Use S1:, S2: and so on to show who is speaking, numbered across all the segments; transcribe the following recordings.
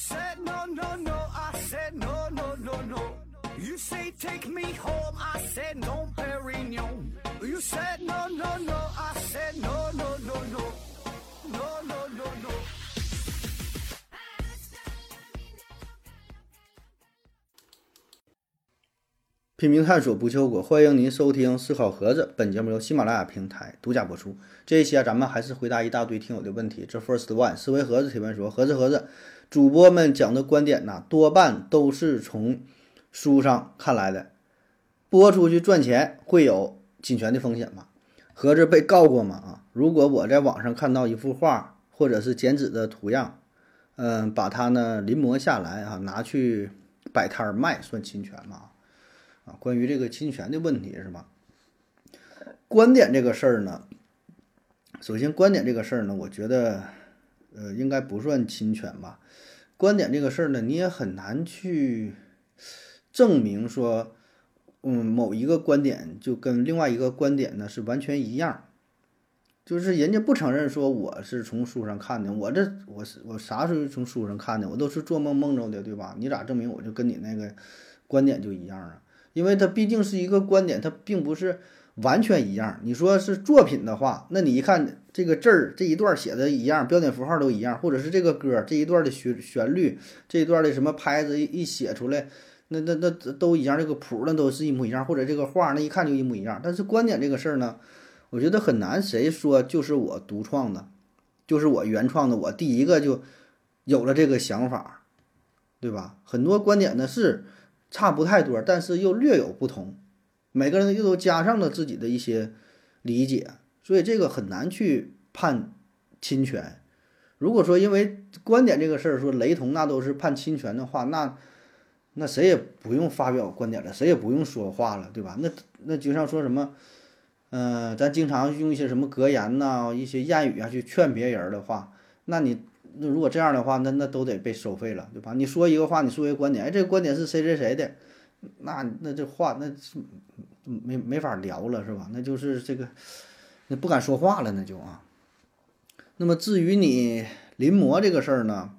S1: said no, no, no. I said no, no, no, no. You say take me home. I said no, Perignon. You said no, no, no. I said no, no, no, no. No, no, no, no.
S2: 拼命探索不求果，欢迎您收听思考盒子。本节目由喜马拉雅平台独家播出。这一期啊，咱们还是回答一大堆听友的问题。这 first one，思维盒子提问说：盒子盒子，主播们讲的观点呐，多半都是从书上看来的，播出去赚钱会有侵权的风险吗？盒子被告过吗？啊，如果我在网上看到一幅画或者是剪纸的图样，嗯，把它呢临摹下来啊，拿去摆摊儿卖，算侵权吗？啊，关于这个侵权的问题是吧？观点这个事儿呢，首先观点这个事儿呢，我觉得，呃，应该不算侵权吧。观点这个事儿呢，你也很难去证明说，嗯，某一个观点就跟另外一个观点呢是完全一样。就是人家不承认说我是从书上看的，我这我是我啥时候从书上看的？我都是做梦梦着的，对吧？你咋证明我就跟你那个观点就一样啊？因为它毕竟是一个观点，它并不是完全一样。你说是作品的话，那你一看这个字儿这一段写的一样，标点符号都一样，或者是这个歌这一段的旋旋律，这一段的什么拍子一一写出来，那那那都一样，这个谱那都是一模一样，或者这个画那一看就一模一样。但是观点这个事儿呢，我觉得很难，谁说就是我独创的，就是我原创的，我第一个就有了这个想法，对吧？很多观点呢是。差不太多，但是又略有不同，每个人又都加上了自己的一些理解，所以这个很难去判侵权。如果说因为观点这个事儿说雷同，那都是判侵权的话，那那谁也不用发表观点了，谁也不用说话了，对吧？那那就像说什么，嗯，咱经常用一些什么格言呐、一些谚语啊去劝别人的话，那你。那如果这样的话，那那都得被收费了，对吧？你说一个话，你说一个观点，哎，这个观点是谁谁谁的，那那这话那是没没法聊了，是吧？那就是这个，那不敢说话了，那就啊。那么至于你临摹这个事儿呢，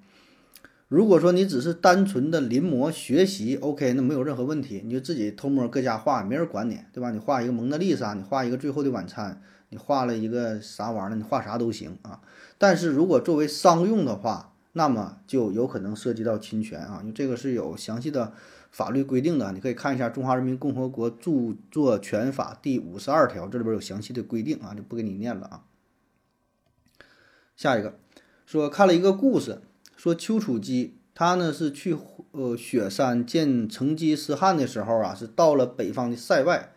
S2: 如果说你只是单纯的临摹学习，OK，那没有任何问题，你就自己偷摸搁家画，没人管你，对吧？你画一个蒙娜丽莎，你画一个最后的晚餐，你画了一个啥玩意儿，你画啥都行啊。但是如果作为商用的话，那么就有可能涉及到侵权啊，因为这个是有详细的法律规定的，你可以看一下《中华人民共和国著作权法》第五十二条，这里边有详细的规定啊，就不给你念了啊。下一个说看了一个故事，说丘处机他呢是去呃雪山见成吉思汗的时候啊，是到了北方的塞外，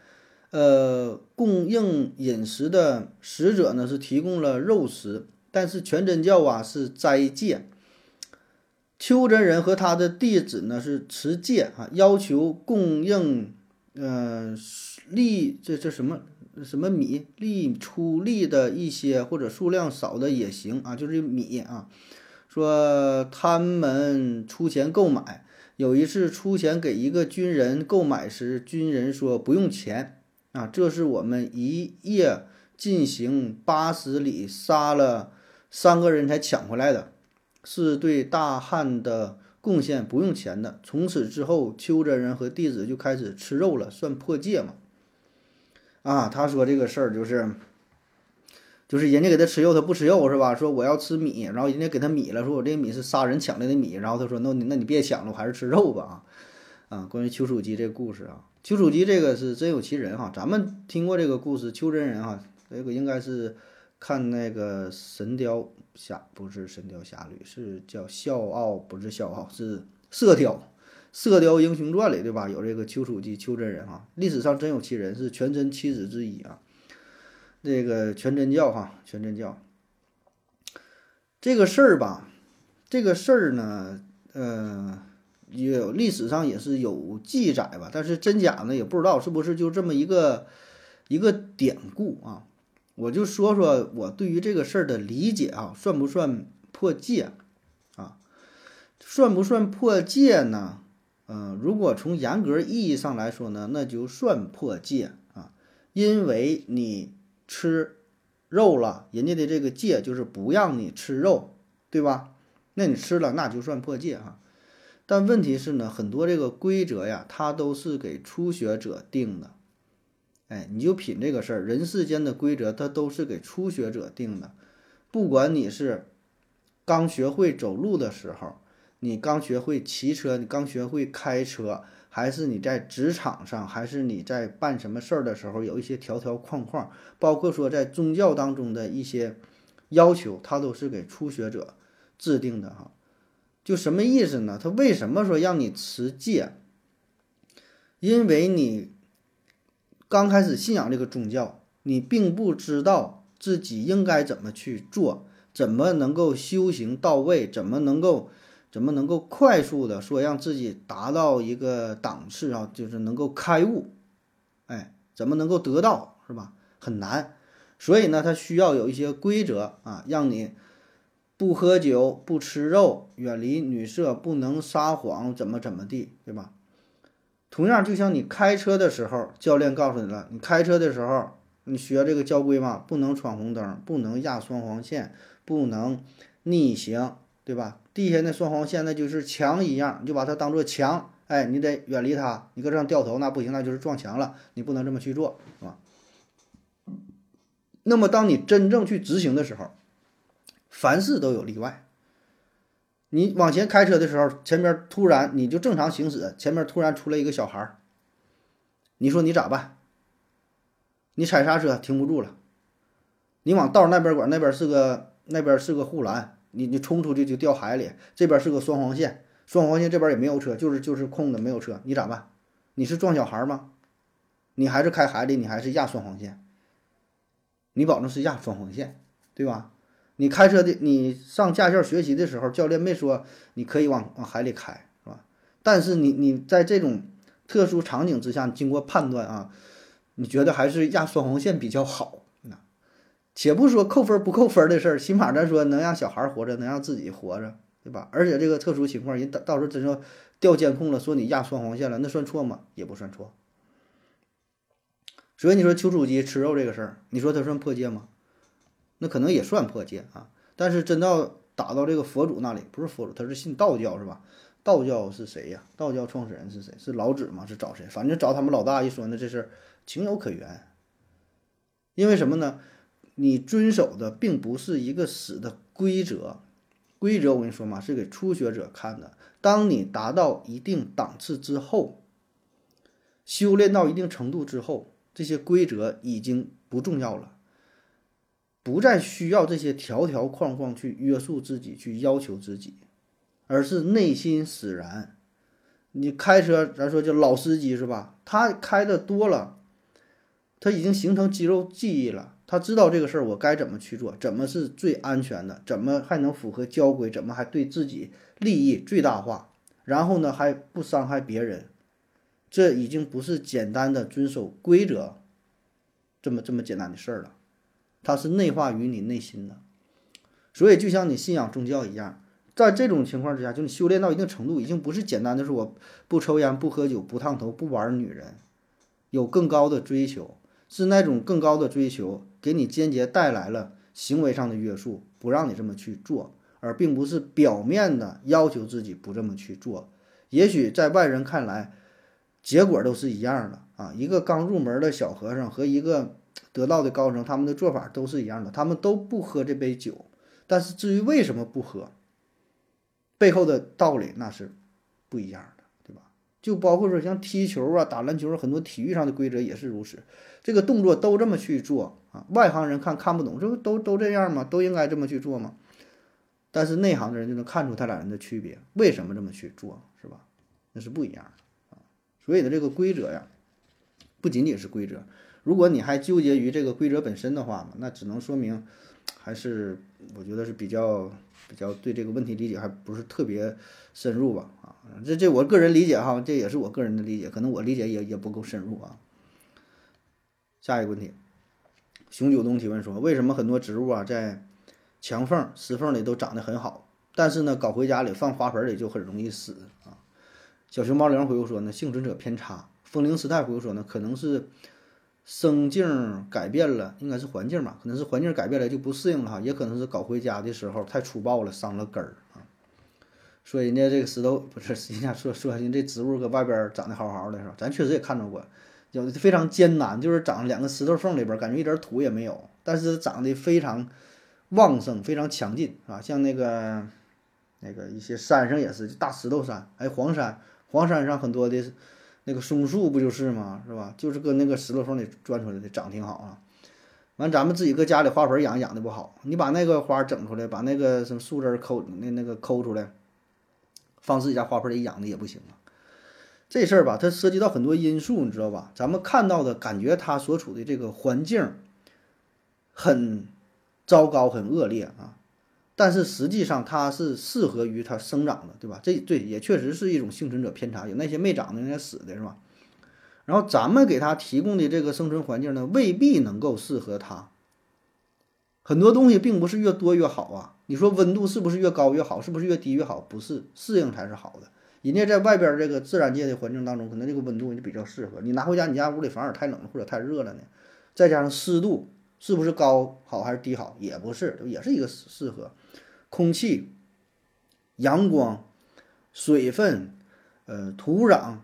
S2: 呃，供应饮食的使者呢是提供了肉食。但是全真教啊是斋戒，邱真人和他的弟子呢是持戒啊，要求供应，呃，粒这这什么什么米粒出粒的一些或者数量少的也行啊，就是米啊，说他们出钱购买，有一次出钱给一个军人购买时，军人说不用钱啊，这是我们一夜进行八十里杀了。三个人才抢回来的，是对大汉的贡献，不用钱的。从此之后，邱真人和弟子就开始吃肉了，算破戒嘛？啊，他说这个事儿就是，就是人家给他吃肉，他不吃肉是吧？说我要吃米，然后人家给他米了，说我这米是杀人抢来的米，然后他说那你那你别抢了，我还是吃肉吧啊啊！关于丘处机这故事啊，丘处机这个是真有其人哈，咱们听过这个故事，丘真人哈，这个应该是。看那个《神雕侠》，不是《神雕侠侣》，是叫《笑傲》，不是《笑傲》，是《射雕》《射雕英雄传》里，对吧？有这个丘处机，丘真人哈，历史上真有其人，是全真七子之一啊。这个全真教哈，全真教这个事儿吧，这个事儿呢，呃，有历史上也是有记载吧，但是真假呢也不知道，是不是就这么一个一个典故啊？我就说说我对于这个事儿的理解啊，算不算破戒啊？算不算破戒呢？嗯，如果从严格意义上来说呢，那就算破戒啊，因为你吃肉了，人家的这个戒就是不让你吃肉，对吧？那你吃了那就算破戒哈。但问题是呢，很多这个规则呀，它都是给初学者定的。哎，你就品这个事儿，人世间的规则它都是给初学者定的。不管你是刚学会走路的时候，你刚学会骑车，你刚学会开车，还是你在职场上，还是你在办什么事儿的时候，有一些条条框框，包括说在宗教当中的一些要求，它都是给初学者制定的哈。就什么意思呢？他为什么说让你持戒？因为你刚开始信仰这个宗教，你并不知道自己应该怎么去做，怎么能够修行到位，怎么能够怎么能够快速的说让自己达到一个档次啊，就是能够开悟，哎，怎么能够得到是吧？很难，所以呢，他需要有一些规则啊，让你。不喝酒，不吃肉，远离女色，不能撒谎，怎么怎么地，对吧？同样，就像你开车的时候，教练告诉你了，你开车的时候，你学这个交规嘛，不能闯红灯，不能压双黄线，不能逆行，对吧？地下那双黄线那就是墙一样，你就把它当做墙，哎，你得远离它。你搁这样掉头那不行，那就是撞墙了，你不能这么去做，是吧？那么，当你真正去执行的时候，凡事都有例外。你往前开车的时候，前面突然你就正常行驶，前面突然出来一个小孩儿，你说你咋办？你踩刹车停不住了，你往道那边拐，那边是个那边是个护栏，你你冲出去就掉海里。这边是个双黄线，双黄线这边也没有车，就是就是空的，没有车，你咋办？你是撞小孩吗？你还是开海里？你还是压双黄线？你保证是压双黄线，对吧？你开车的，你上驾校学习的时候，教练没说你可以往往海里开，是吧？但是你你在这种特殊场景之下，经过判断啊，你觉得还是压双黄线比较好。那且不说扣分不扣分的事儿，起码咱说能让小孩活着，能让自己活着，对吧？而且这个特殊情况，人到到时候真说调监控了，说你压双黄线了，那算错吗？也不算错。所以你说求主机吃肉这个事儿，你说它算破戒吗？那可能也算破戒啊，但是真到打到这个佛祖那里，不是佛祖，他是信道教是吧？道教是谁呀？道教创始人是谁？是老子吗？是找谁？反正找他们老大一说，那这事情有可原。因为什么呢？你遵守的并不是一个死的规则，规则我跟你说嘛，是给初学者看的。当你达到一定档次之后，修炼到一定程度之后，这些规则已经不重要了。不再需要这些条条框框去约束自己，去要求自己，而是内心使然。你开车，咱说就老司机是吧？他开的多了，他已经形成肌肉记忆了。他知道这个事儿我该怎么去做，怎么是最安全的，怎么还能符合交规，怎么还对自己利益最大化，然后呢还不伤害别人。这已经不是简单的遵守规则这么这么简单的事儿了。它是内化于你内心的，所以就像你信仰宗教一样，在这种情况之下，就你修炼到一定程度，已经不是简单的说我不抽烟、不喝酒、不烫头、不玩女人，有更高的追求，是那种更高的追求给你间接带来了行为上的约束，不让你这么去做，而并不是表面的要求自己不这么去做。也许在外人看来，结果都是一样的啊，一个刚入门的小和尚和一个。得道的高僧，他们的做法都是一样的，他们都不喝这杯酒。但是至于为什么不喝，背后的道理那是不一样的，对吧？就包括说像踢球啊、打篮球，很多体育上的规则也是如此。这个动作都这么去做啊，外行人看看不懂，这不都都这样吗？都应该这么去做吗？但是内行的人就能看出他俩人的区别，为什么这么去做，是吧？那是不一样的啊。所以呢，这个规则呀，不仅仅是规则。如果你还纠结于这个规则本身的话嘛，那只能说明，还是我觉得是比较比较对这个问题理解还不是特别深入吧啊，这这我个人理解哈，这也是我个人的理解，可能我理解也也不够深入啊。下一个问题，熊九东提问说，为什么很多植物啊在墙缝、石缝里都长得很好，但是呢搞回家里放花盆里就很容易死啊？小熊猫零回复说呢，幸存者偏差。风铃时代回复说呢，可能是。生境改变了，应该是环境吧？可能是环境改变了就不适应了哈，也可能是搞回家的时候太粗暴了，伤了根儿啊。说人家这个石头不是人家说说人这植物搁外边长得好好的是吧？咱确实也看到过，有的非常艰难，就是长两个石头缝里边，感觉一点土也没有，但是长得非常旺盛，非常强劲啊。像那个那个一些山上也是大石头山，还有黄山，黄山上很多的那个松树不就是吗？是吧？就是搁那个石头缝里钻出来的，长挺好啊。完，咱们自己搁家里花盆养养的不好，你把那个花整出来，把那个什么树枝抠那那个抠出来，放自己家花盆里养的也不行啊。这事儿吧，它涉及到很多因素，你知道吧？咱们看到的感觉，它所处的这个环境很糟糕、很恶劣啊，但是实际上它是适合于它生长的，对吧？这对也确实是一种幸存者偏差，有那些没长的，那些死的是吧？然后咱们给它提供的这个生存环境呢，未必能够适合它。很多东西并不是越多越好啊。你说温度是不是越高越好？是不是越低越好？不是，适应才是好的。人家在外边这个自然界的环境当中，可能这个温度就比较适合。你拿回家，你家屋里反而太冷了或者太热了呢？再加上湿度，是不是高好还是低好？也不是，也是一个适适合。空气、阳光、水分、呃土壤。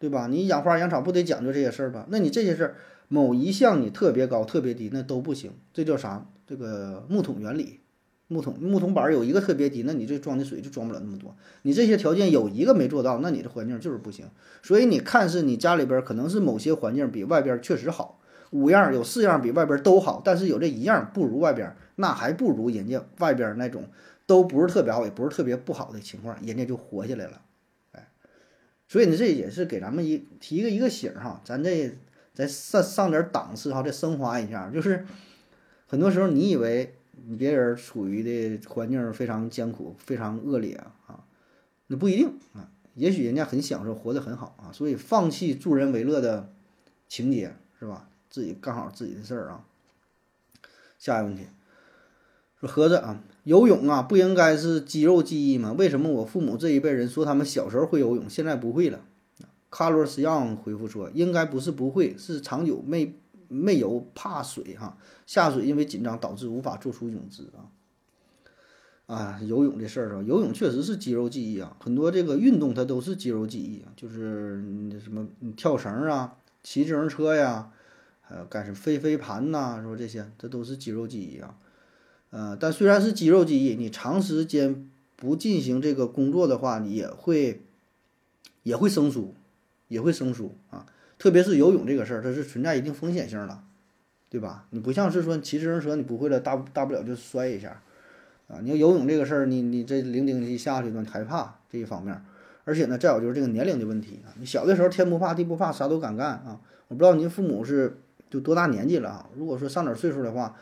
S2: 对吧？你养花养草不得讲究这些事儿吧？那你这些事儿某一项你特别高特别低，那都不行。这叫啥？这个木桶原理，木桶木桶板有一个特别低，那你这装的水就装不了那么多。你这些条件有一个没做到，那你的环境就是不行。所以你看似你家里边可能是某些环境比外边确实好，五样有四样比外边都好，但是有这一样不如外边，那还不如人家外边那种都不是特别好，也不是特别不好的情况，人家就活下来了。哎所以呢，这也是给咱们一提一个一个醒哈，咱这再上上点档次哈，再升华一下。就是很多时候你以为你别人处于的环境非常艰苦、非常恶劣啊，那不一定啊，也许人家很享受，活得很好啊。所以放弃助人为乐的情节是吧？自己干好自己的事儿啊。下一个问题，说盒子啊。游泳啊，不应该是肌肉记忆吗？为什么我父母这一辈人说他们小时候会游泳，现在不会了？卡罗斯让回复说，应该不是不会，是长久没没游，怕水哈，下水因为紧张导致无法做出泳姿啊。啊，游泳这事儿啊，游泳确实是肌肉记忆啊，很多这个运动它都是肌肉记忆啊，就是什么跳绳啊、骑自行车呀，呃干什么飞飞盘呐，说这些，这都是肌肉记忆啊。呃，但虽然是肌肉记忆，你长时间不进行这个工作的话，你也会也会生疏，也会生疏啊。特别是游泳这个事儿，它是存在一定风险性的，对吧？你不像是说骑自行车，你不会了，大大不了就摔一下啊。你要游泳这个事儿，你你这零丁一下去呢，害怕这一方面。而且呢，再有就是这个年龄的问题啊。你小的时候天不怕地不怕，啥都敢干啊。我不知道您父母是就多大年纪了啊？如果说上点岁数的话。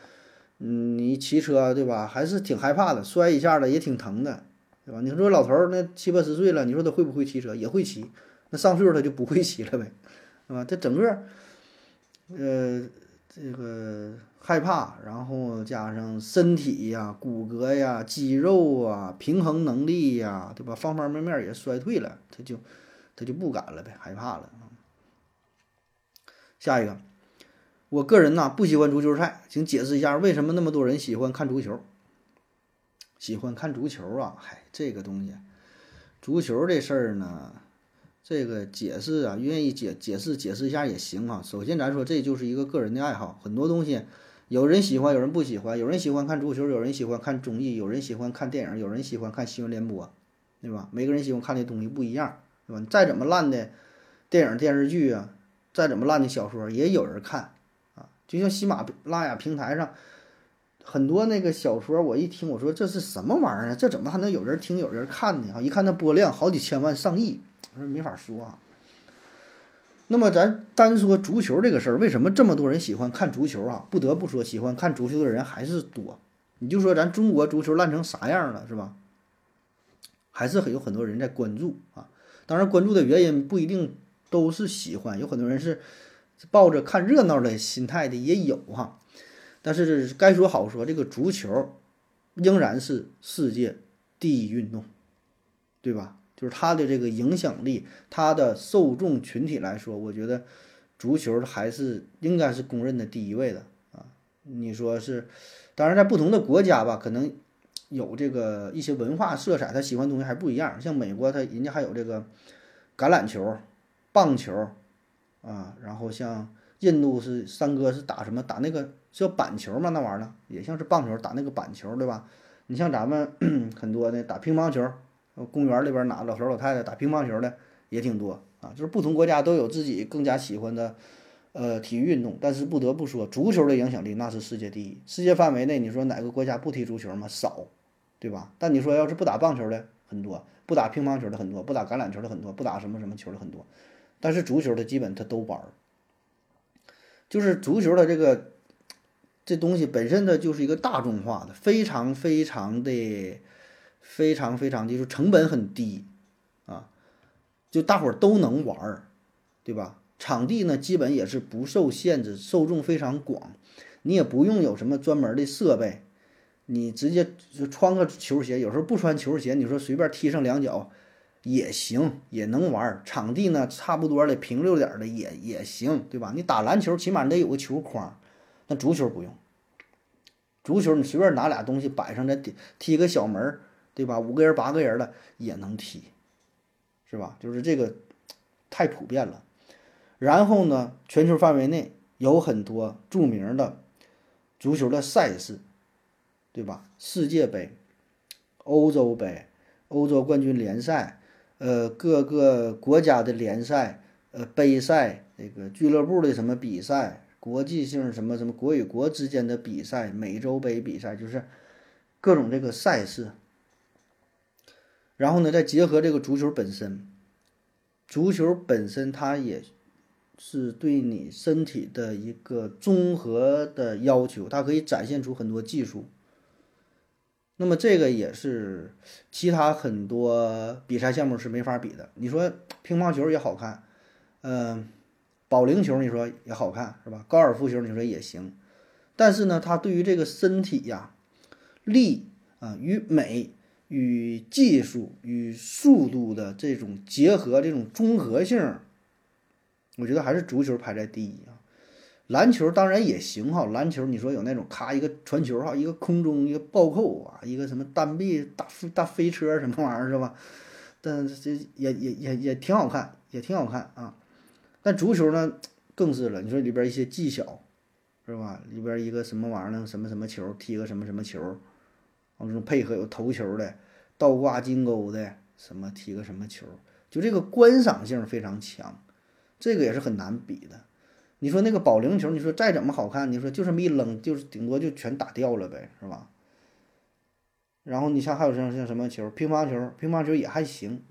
S2: 嗯，你骑车对吧？还是挺害怕的，摔一下的也挺疼的，对吧？你说老头儿那七八十岁了，你说他会不会骑车？也会骑。那上岁数他就不会骑了呗，是吧？他整个，呃，这个害怕，然后加上身体呀、骨骼呀、肌肉啊、平衡能力呀，对吧？方方面面也衰退了，他就他就不敢了呗，害怕了下一个。我个人呢不喜欢足球赛，请解释一下为什么那么多人喜欢看足球？喜欢看足球啊？嗨，这个东西，足球这事儿呢，这个解释啊，愿意解解释解释一下也行啊。首先咱说这就是一个个人的爱好，很多东西有人喜欢，有人不喜欢，有人喜欢看足球，有人喜欢看综艺，有人喜欢看电影，有人喜欢看新闻联播，对吧？每个人喜欢看的东西不一样，对吧？你再怎么烂的电影电视剧啊，再怎么烂的小说，也有人看。就像喜马拉雅平台上很多那个小说，我一听我说这是什么玩意儿啊？这怎么还能有人听有人看呢？啊，一看那播量好几千万上亿，我说没法说啊。那么咱单说足球这个事儿，为什么这么多人喜欢看足球啊？不得不说，喜欢看足球的人还是多。你就说咱中国足球烂成啥样了，是吧？还是很有很多人在关注啊。当然，关注的原因不一定都是喜欢，有很多人是。抱着看热闹的心态的也有哈，但是该说好说，这个足球仍然是世界第一运动，对吧？就是它的这个影响力，它的受众群体来说，我觉得足球还是应该是公认的第一位的啊。你说是？当然，在不同的国家吧，可能有这个一些文化色彩，他喜欢的东西还不一样。像美国，他人家还有这个橄榄球、棒球啊，然后像印度是三哥是打什么？打那个叫板球嘛，那玩意儿也像是棒球，打那个板球，对吧？你像咱们 很多的打乒乓球，公园里边哪老头老太太打乒乓球的也挺多啊。就是不同国家都有自己更加喜欢的呃体育运动，但是不得不说，足球的影响力那是世界第一。世界范围内，你说哪个国家不踢足球吗？少。对吧？但你说要是不打棒球的很多，不打乒乓球的很多，不打橄榄球的很多，不打什么什么球的很多，但是足球的基本他都玩儿。就是足球的这个这东西本身的就是一个大众化的，非常非常的非常非常就是成本很低啊，就大伙儿都能玩儿，对吧？场地呢基本也是不受限制，受众非常广，你也不用有什么专门的设备。你直接就穿个球鞋，有时候不穿球鞋，你说随便踢上两脚也行，也能玩。场地呢，差不多的平溜点的也也行，对吧？你打篮球起码你得有个球框，那足球不用。足球你随便拿俩东西摆上，再踢踢个小门，对吧？五个人八个人的也能踢，是吧？就是这个太普遍了。然后呢，全球范围内有很多著名的足球的赛事。对吧？世界杯、欧洲杯、欧洲冠军联赛，呃，各个国家的联赛，呃，杯赛，那个俱乐部的什么比赛，国际性什么什么国与国之间的比赛，美洲杯比赛，就是各种这个赛事。然后呢，再结合这个足球本身，足球本身它也是对你身体的一个综合的要求，它可以展现出很多技术。那么这个也是其他很多比赛项目是没法比的。你说乒乓球也好看，嗯，保龄球你说也好看是吧？高尔夫球你说也行，但是呢，它对于这个身体呀，力啊与美与技术与速度的这种结合，这种综合性，我觉得还是足球排在第一啊。篮球当然也行哈，篮球你说有那种咔一个传球哈，一个空中一个暴扣啊，一个什么单臂大飞大飞车什么玩意儿是吧？但这也也也也挺好看，也挺好看啊。但足球呢更是了，你说里边一些技巧是吧？里边一个什么玩意儿呢？什么什么球踢个什么什么球，啊，这种配合有头球的、倒挂金钩的，什么踢个什么球，就这个观赏性非常强，这个也是很难比的。你说那个保龄球，你说再怎么好看，你说就这么一扔，就是顶多就全打掉了呗，是吧？然后你像还有像像什么球，乒乓球，乒乓球也还行。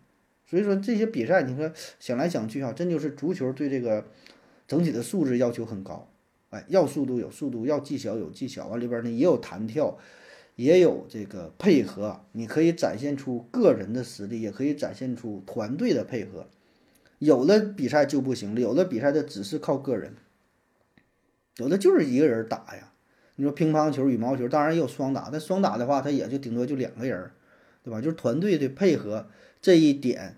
S2: 所以说这些比赛，你说想来想去啊，真就是足球对这个整体的素质要求很高。哎，要速度有速度，要技巧有技巧，往里边呢也有弹跳，也有这个配合，你可以展现出个人的实力，也可以展现出团队的配合。有的比赛就不行了，有的比赛的只是靠个人，有的就是一个人打呀。你说乒乓球、羽毛球，当然也有双打，但双打的话，它也就顶多就两个人，对吧？就是团队的配合这一点，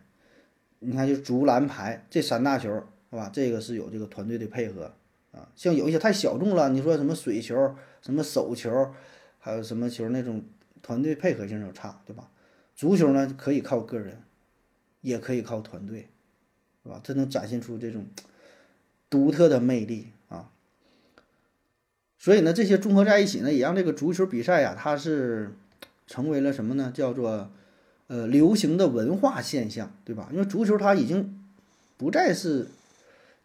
S2: 你看就足篮排这三大球，是吧？这个是有这个团队的配合啊。像有一些太小众了，你说什么水球、什么手球，还有什么球那种团队配合性就差，对吧？足球呢，可以靠个人，也可以靠团队。是吧？它能展现出这种独特的魅力啊！所以呢，这些综合在一起呢，也让这个足球比赛呀，它是成为了什么呢？叫做呃流行的文化现象，对吧？因为足球它已经不再是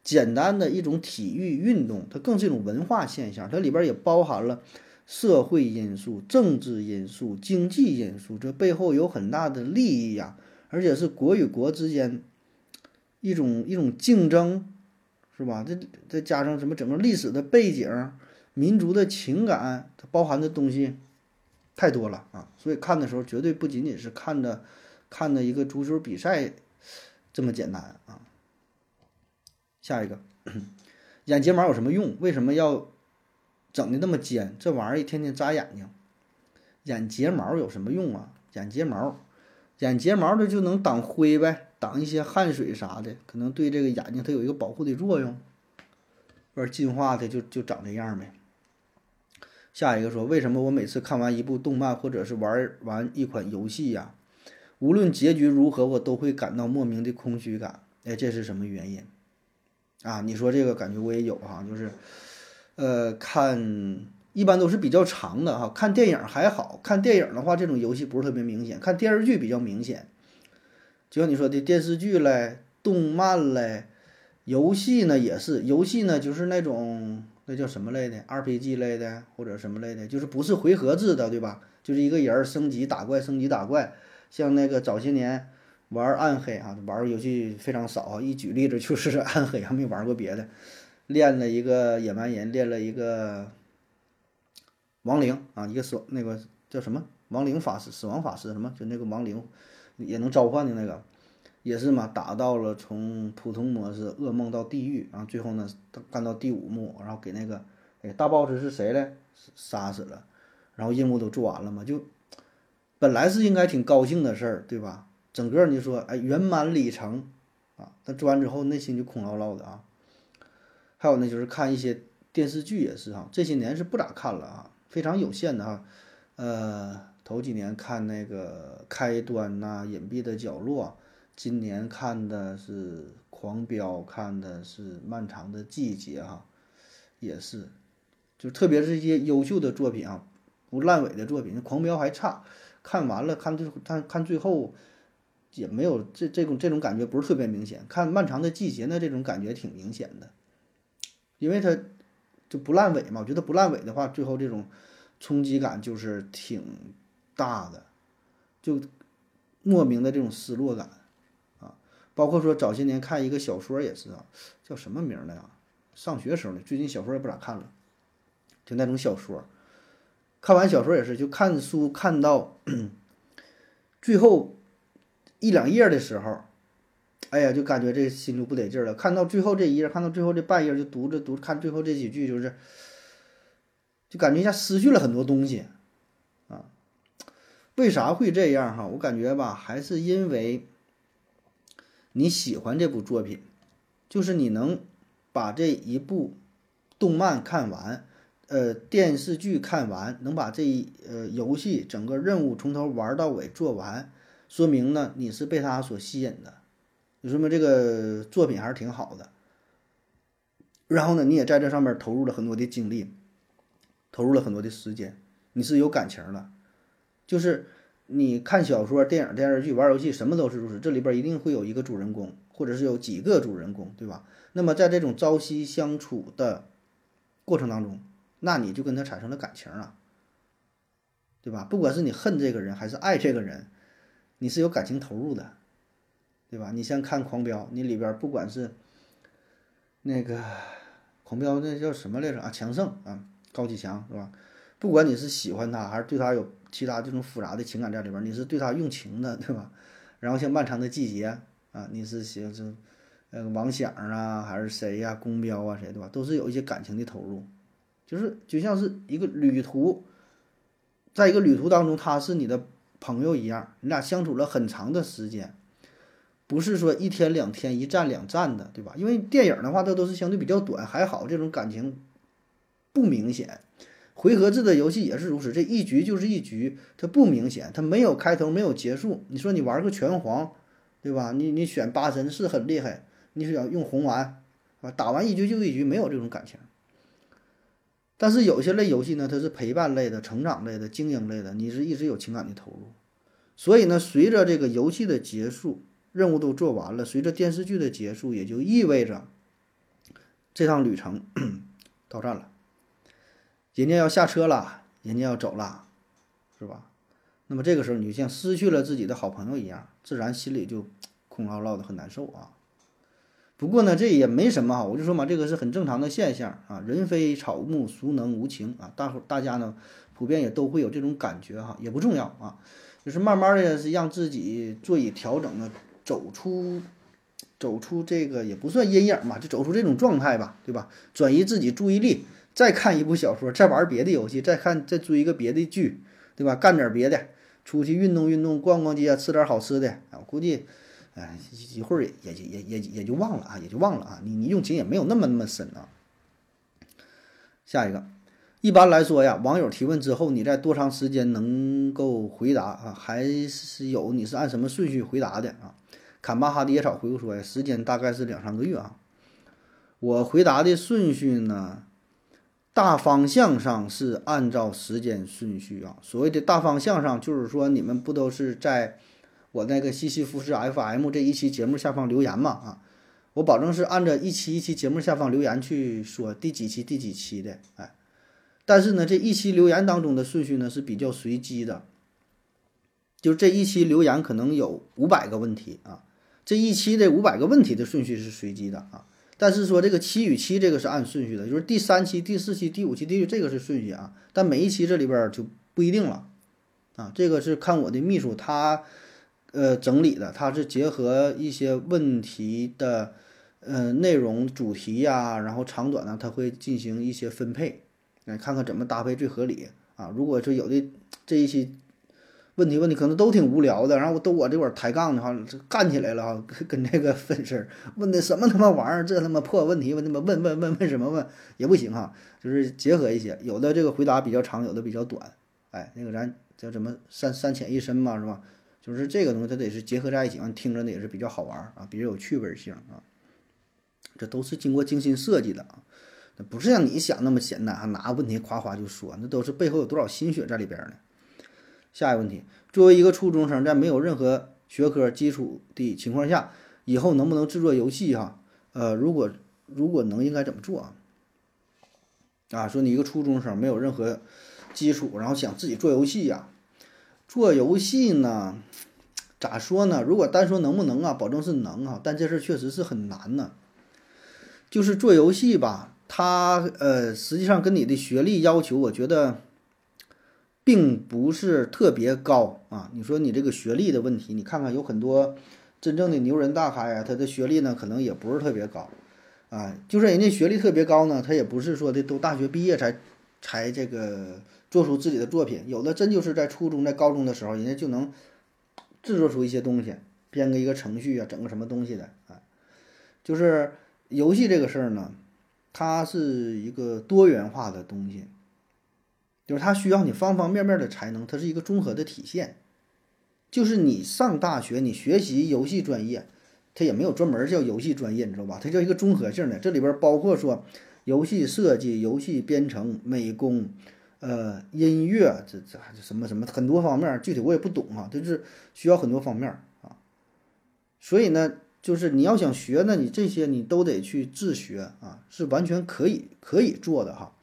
S2: 简单的一种体育运动，它更是一种文化现象。它里边也包含了社会因素、政治因素、经济因素，这背后有很大的利益呀，而且是国与国之间。一种一种竞争，是吧？这再加上什么整个历史的背景、民族的情感，它包含的东西太多了啊！所以看的时候绝对不仅仅是看的看的一个足球比赛这么简单啊。下一个，眼睫毛有什么用？为什么要整的那么尖？这玩意儿一天天扎眼睛。眼睫毛有什么用啊？眼睫毛，眼睫毛它就能挡灰呗。挡一些汗水啥的，可能对这个眼睛它有一个保护的作用，玩进化的就就长这样呗。下一个说，为什么我每次看完一部动漫或者是玩完一款游戏呀，无论结局如何，我都会感到莫名的空虚感。哎，这是什么原因？啊，你说这个感觉我也有哈，就是，呃，看一般都是比较长的哈，看电影还好看电影的话，这种游戏不是特别明显，看电视剧比较明显。就像你说的电视剧嘞、动漫嘞、游戏呢也是，游戏呢就是那种。那叫什么类的？RPG 类的或者什么类的，就是不是回合制的，对吧？就是一个人升级打怪，升级打怪。像那个早些年玩暗黑啊，玩游戏非常少啊。一举例子就是 暗黑，还没玩过别的。练了一个野蛮人，练了一个亡灵啊，一个死那个叫什么亡灵法师、死亡法师什么，就那个亡灵也能召唤的那个。也是嘛，打到了从普通模式噩梦到地狱，然后最后呢干到第五幕，然后给那个哎大 boss 是谁嘞？杀死了，然后任务都做完了嘛，就本来是应该挺高兴的事儿，对吧？整个你说哎圆满里程啊，但做完之后内心就空落落的啊。还有呢，就是看一些电视剧也是哈，这些年是不咋看了啊，非常有限的哈。呃，头几年看那个开端呐，隐蔽的角落。今年看的是《狂飙》，看的是《漫长的季节》哈，也是，就特别是一些优秀的作品啊，不烂尾的作品，《狂飙》还差，看完了看最看看最后也没有这这种这种感觉不是特别明显。看《漫长的季节》呢，这种感觉挺明显的，因为它就不烂尾嘛。我觉得不烂尾的话，最后这种冲击感就是挺大的，就莫名的这种失落感啊。包括说早些年看一个小说也是啊，叫什么名儿的呀？上学时候呢，最近小说也不咋看了，就那种小说。看完小说也是，就看书看到最后一两页的时候，哎呀，就感觉这心就不得劲了。看到最后这一页，看到最后这半页，就读着读，看最后这几句，就是就感觉一下失去了很多东西。为啥会这样哈？我感觉吧，还是因为。你喜欢这部作品，就是你能把这一部动漫看完，呃，电视剧看完，能把这一呃游戏整个任务从头玩到尾做完，说明呢你是被它所吸引的，就说明这个作品还是挺好的。然后呢，你也在这上面投入了很多的精力，投入了很多的时间，你是有感情了，就是。你看小说、电影、电视剧、玩游戏，什么都是如此。这里边一定会有一个主人公，或者是有几个主人公，对吧？那么在这种朝夕相处的过程当中，那你就跟他产生了感情了，对吧？不管是你恨这个人还是爱这个人，你是有感情投入的，对吧？你像看《狂飙》，你里边不管是那个《狂飙》，那叫什么来着啊？强盛啊，高启强是吧？不管你是喜欢他，还是对他有其他这种复杂的情感在里边，你是对他用情的，对吧？然后像漫长的季节啊，你是喜是呃王响啊，还是谁呀？宫彪啊，谁对吧？都是有一些感情的投入，就是就像是一个旅途，在一个旅途当中，他是你的朋友一样，你俩相处了很长的时间，不是说一天两天、一站两站的，对吧？因为电影的话，它都是相对比较短，还好这种感情不明显。回合制的游戏也是如此，这一局就是一局，它不明显，它没有开头，没有结束。你说你玩个拳皇，对吧？你你选八神是很厉害，你是想用红丸，啊，打完一局就一局，没有这种感情。但是有些类游戏呢，它是陪伴类的、成长类的、经营类的，你是一直有情感的投入。所以呢，随着这个游戏的结束，任务都做完了，随着电视剧的结束，也就意味着这趟旅程 到站了。人家要下车了，人家要走了，是吧？那么这个时候你就像失去了自己的好朋友一样，自然心里就空落落的，很难受啊。不过呢，这也没什么哈，我就说嘛，这个是很正常的现象啊。人非草木，孰能无情啊？大伙大家呢，普遍也都会有这种感觉哈，也不重要啊。就是慢慢的，是让自己做以调整呢，走出走出这个也不算阴影嘛，就走出这种状态吧，对吧？转移自己注意力。再看一部小说，再玩别的游戏，再看再追一个别的剧，对吧？干点别的，出去运动运动，逛逛街，吃点好吃的啊！估计，哎，一会儿也也也也也就忘了啊，也就忘了啊。你你用情也没有那么那么深啊。下一个，一般来说呀，网友提问之后，你在多长时间能够回答啊？还是有你是按什么顺序回答的啊？坎巴哈的野草回复说呀，时间大概是两三个月啊。我回答的顺序呢，大方向上是按照时间顺序啊。所谓的大方向上，就是说你们不都是在我那个西西弗斯 FM 这一期节目下方留言嘛啊？我保证是按照一期一期节目下方留言去说第几期第几期的，哎。但是呢，这一期留言当中的顺序呢是比较随机的，就这一期留言可能有五百个问题啊，这一期这五百个问题的顺序是随机的啊。但是说这个期与期这个是按顺序的，就是第三期、第四期、第五期、第六这个是顺序啊。但每一期这里边就不一定了啊，这个是看我的秘书他呃整理的，他是结合一些问题的呃内容主题呀，然后长短呢，他会进行一些分配。来看看怎么搭配最合理啊！如果说有的这一期问题问题可能都挺无聊的，然后都我这块抬杠的话，干起来了哈，跟这个粉丝问的什么他妈玩意儿，这他妈破问题问他妈问问问问什么问也不行哈，就是结合一些，有的这个回答比较长，有的比较短，哎，那个咱叫什么三三浅一深嘛，是吧？就是这个东西它得是结合在一起，完听着呢也是比较好玩啊，比较有趣味性啊，这都是经过精心设计的啊。不是像你想那么简单，还拿个问题夸夸就说，那都是背后有多少心血在里边呢？下一个问题，作为一个初中生，在没有任何学科基础的情况下，以后能不能制作游戏？哈，呃，如果如果能，应该怎么做啊？啊，说你一个初中生没有任何基础，然后想自己做游戏呀？做游戏呢，咋说呢？如果单说能不能啊，保证是能啊，但这事确实是很难呢。就是做游戏吧。它呃，实际上跟你的学历要求，我觉得并不是特别高啊。你说你这个学历的问题，你看看有很多真正的牛人大咖呀，他的学历呢可能也不是特别高啊。就算人家学历特别高呢，他也不是说的都大学毕业才才这个做出自己的作品。有的真就是在初中、在高中的时候，人家就能制作出一些东西，编个一个程序啊，整个什么东西的啊。就是游戏这个事儿呢。它是一个多元化的东西，就是它需要你方方面面的才能，它是一个综合的体现。就是你上大学，你学习游戏专业，它也没有专门叫游戏专业，你知道吧？它叫一个综合性的，这里边包括说游戏设计、游戏编程、美工，呃，音乐，这这什么什么很多方面，具体我也不懂啊，就是需要很多方面啊。所以呢。就是你要想学，那你这些你都得去自学啊，是完全可以可以做的哈，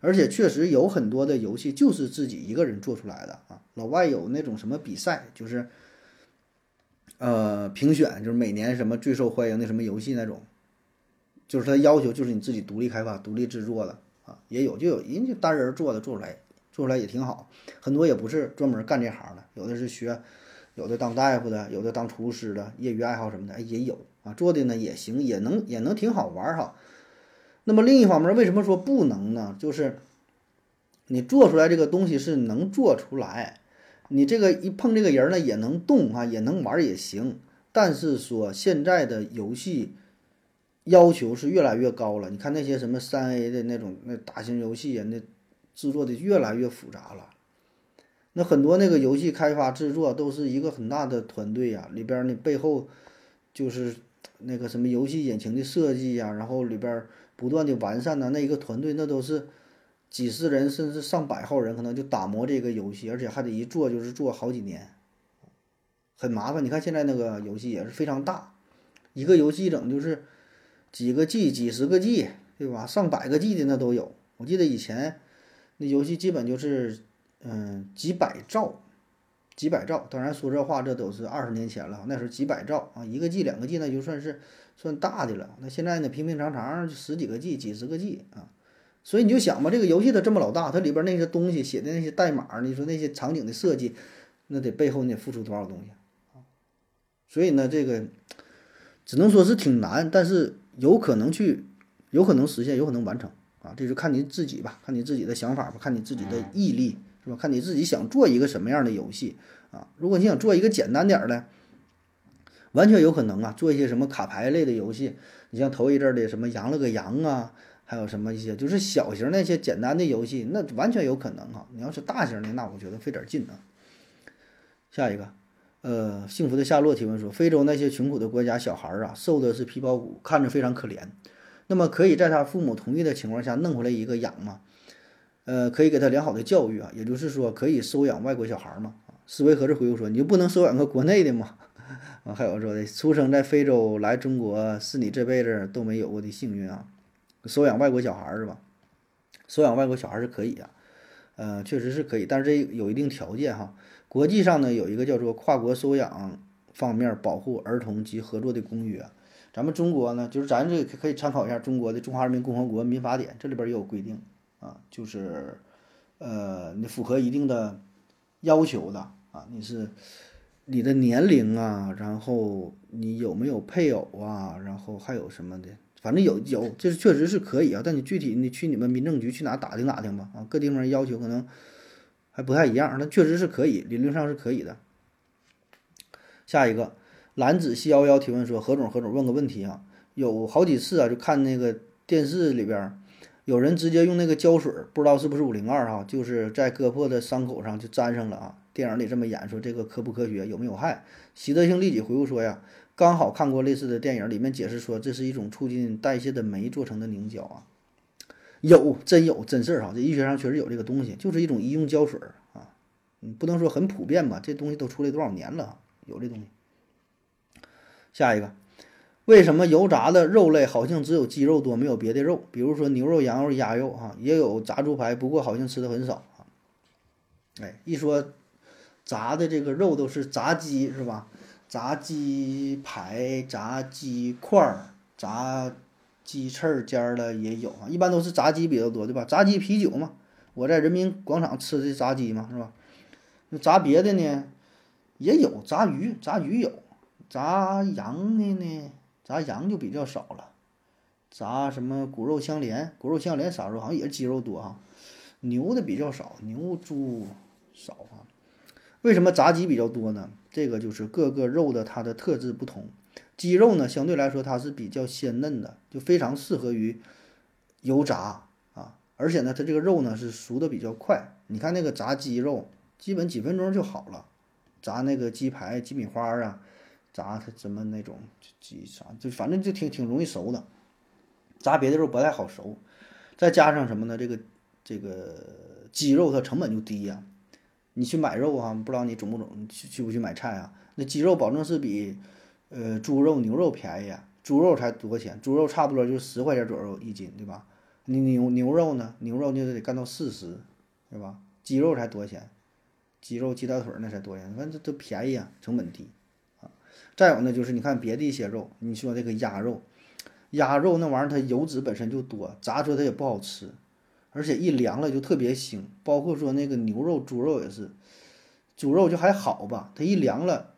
S2: 而且确实有很多的游戏就是自己一个人做出来的啊。老外有那种什么比赛，就是呃评选，就是每年什么最受欢迎的什么游戏那种，就是他要求就是你自己独立开发、独立制作的啊，也有就有人家单人做的做出来，做出来也挺好。很多也不是专门干这行的，有的是学。有的当大夫的，有的当厨师的，业余爱好什么的，哎，也有啊。做的呢也行，也能也能挺好玩哈。那么另一方面，为什么说不能呢？就是你做出来这个东西是能做出来，你这个一碰这个人呢也能动啊，也能玩也行。但是说现在的游戏要求是越来越高了，你看那些什么三 A 的那种那大型游戏啊，那制作的越来越复杂了。那很多那个游戏开发制作都是一个很大的团队呀，里边呢背后就是那个什么游戏引擎的设计呀，然后里边儿不断的完善呢，那一个团队那都是几十人甚至上百号人，可能就打磨这个游戏，而且还得一做就是做好几年，很麻烦。你看现在那个游戏也是非常大，一个游戏整就是几个 G、几十个 G，对吧？上百个 G 的那都有。我记得以前那游戏基本就是。嗯，几百兆，几百兆。当然说这话，这都是二十年前了。那时候几百兆啊，一个 G、两个 G，那就算是算大的了。那现在呢，平平常常十几个 G、几十个 G 啊。所以你就想吧，这个游戏它这么老大，它里边那些东西写的那些代码，你说那些场景的设计，那得背后你得付出多少东西啊？所以呢，这个只能说是挺难，但是有可能去，有可能实现，有可能完成啊。这就看你自己吧，看你自己的想法吧，看你自己的毅力。是吧？看你自己想做一个什么样的游戏啊？如果你想做一个简单点儿的，完全有可能啊，做一些什么卡牌类的游戏。你像头一阵的什么羊了个羊啊，还有什么一些就是小型那些简单的游戏，那完全有可能哈。你要是大型的，那我觉得费点劲啊。下一个，呃，幸福的夏洛提问说，非洲那些穷苦的国家小孩啊，瘦的是皮包骨，看着非常可怜。那么可以在他父母同意的情况下弄回来一个养吗？呃，可以给他良好的教育啊，也就是说可以收养外国小孩吗？思维盒子回复说，你就不能收养个国内的吗？啊，还有说的，出生在非洲来中国是你这辈子都没有过的幸运啊。收养外国小孩是吧？收养外国小孩是可以啊，呃，确实是可以，但是这有一定条件哈。国际上呢有一个叫做《跨国收养方面保护儿童及合作的公约》，咱们中国呢，就是咱这个可以参考一下中国的《中华人民共和国民法典》，这里边也有规定啊，就是呃，你符合一定的要求的啊，你是你的年龄啊，然后你有没有配偶啊，然后还有什么的。反正有有，这是确实是可以啊，但你具体你去你们民政局去哪打听打听吧啊，各地方要求可能还不太一样，那确实是可以，理论上是可以的。下一个蓝子七幺幺提问说：何总何总问个问题啊，有好几次啊，就看那个电视里边有人直接用那个胶水，不知道是不是五零二哈，就是在割破的伤口上就粘上了啊。电影里这么演说，这个科不科学，有没有害？习德兴立即回复说呀。刚好看过类似的电影，里面解释说这是一种促进代谢的酶做成的凝胶啊，有真有真事儿哈，这医学上确实有这个东西，就是一种医用胶水啊，你不能说很普遍吧，这东西都出来多少年了，有这东西。下一个，为什么油炸的肉类好像只有鸡肉多，没有别的肉？比如说牛肉、羊肉、鸭肉哈，也有炸猪排，不过好像吃的很少啊。哎，一说炸的这个肉都是炸鸡是吧？炸鸡排、炸鸡块儿、炸鸡翅尖儿的也有啊，一般都是炸鸡比较多，对吧？炸鸡啤酒嘛，我在人民广场吃的炸鸡嘛，是吧？那炸别的呢，也有炸鱼，炸鱼有，炸羊的呢，炸羊就比较少了。炸什么骨肉相连，骨肉相连啥肉？好像也是鸡肉多哈，牛的比较少，牛猪少哈。为什么炸鸡比较多呢？这个就是各个肉的它的特质不同。鸡肉呢，相对来说它是比较鲜嫩的，就非常适合于油炸啊。而且呢，它这个肉呢是熟的比较快。你看那个炸鸡肉，基本几分钟就好了。炸那个鸡排、鸡米花啊，炸它什么那种鸡啥，就反正就挺挺容易熟的。炸别的肉不太好熟。再加上什么呢？这个这个鸡肉它成本就低呀。你去买肉哈，不知道你种不种去去不去买菜啊？那鸡肉保证是比，呃，猪肉、牛肉便宜啊。猪肉才多少钱？猪肉差不多就十块钱左右一斤，对吧？你牛牛肉呢？牛肉就得干到四十，对吧？鸡肉才多少钱？鸡肉、鸡大腿那才多少钱？反正这都便宜啊，成本低啊。再有呢，就是你看别的一些肉，你说这个鸭肉，鸭肉那玩意儿它油脂本身就多，炸出来它也不好吃。而且一凉了就特别腥，包括说那个牛肉、猪肉也是，猪肉就还好吧，它一凉了，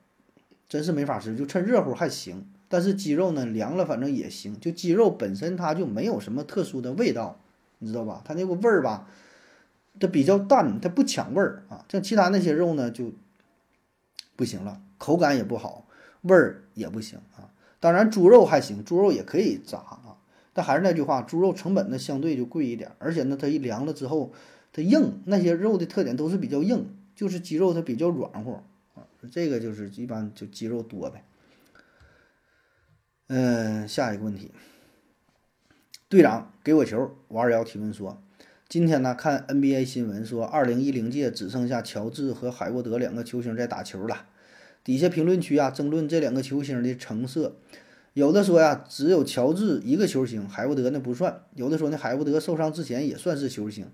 S2: 真是没法吃，就趁热乎还行。但是鸡肉呢，凉了反正也行，就鸡肉本身它就没有什么特殊的味道，你知道吧？它那个味儿吧，它比较淡，它不抢味儿啊。像其他那些肉呢，就不行了，口感也不好，味儿也不行啊。当然猪肉还行，猪肉也可以炸啊。但还是那句话，猪肉成本呢相对就贵一点，而且呢它一凉了之后，它硬，那些肉的特点都是比较硬，就是鸡肉它比较软乎啊，这个就是一般就鸡肉多呗。嗯，下一个问题，队长给我球，五二幺提问说，今天呢看 NBA 新闻说，二零一零届只剩下乔治和海沃德两个球星在打球了，底下评论区啊争论这两个球星的成色。有的说呀，只有乔治一个球星，海沃德那不算；有的说那海沃德受伤之前也算是球星；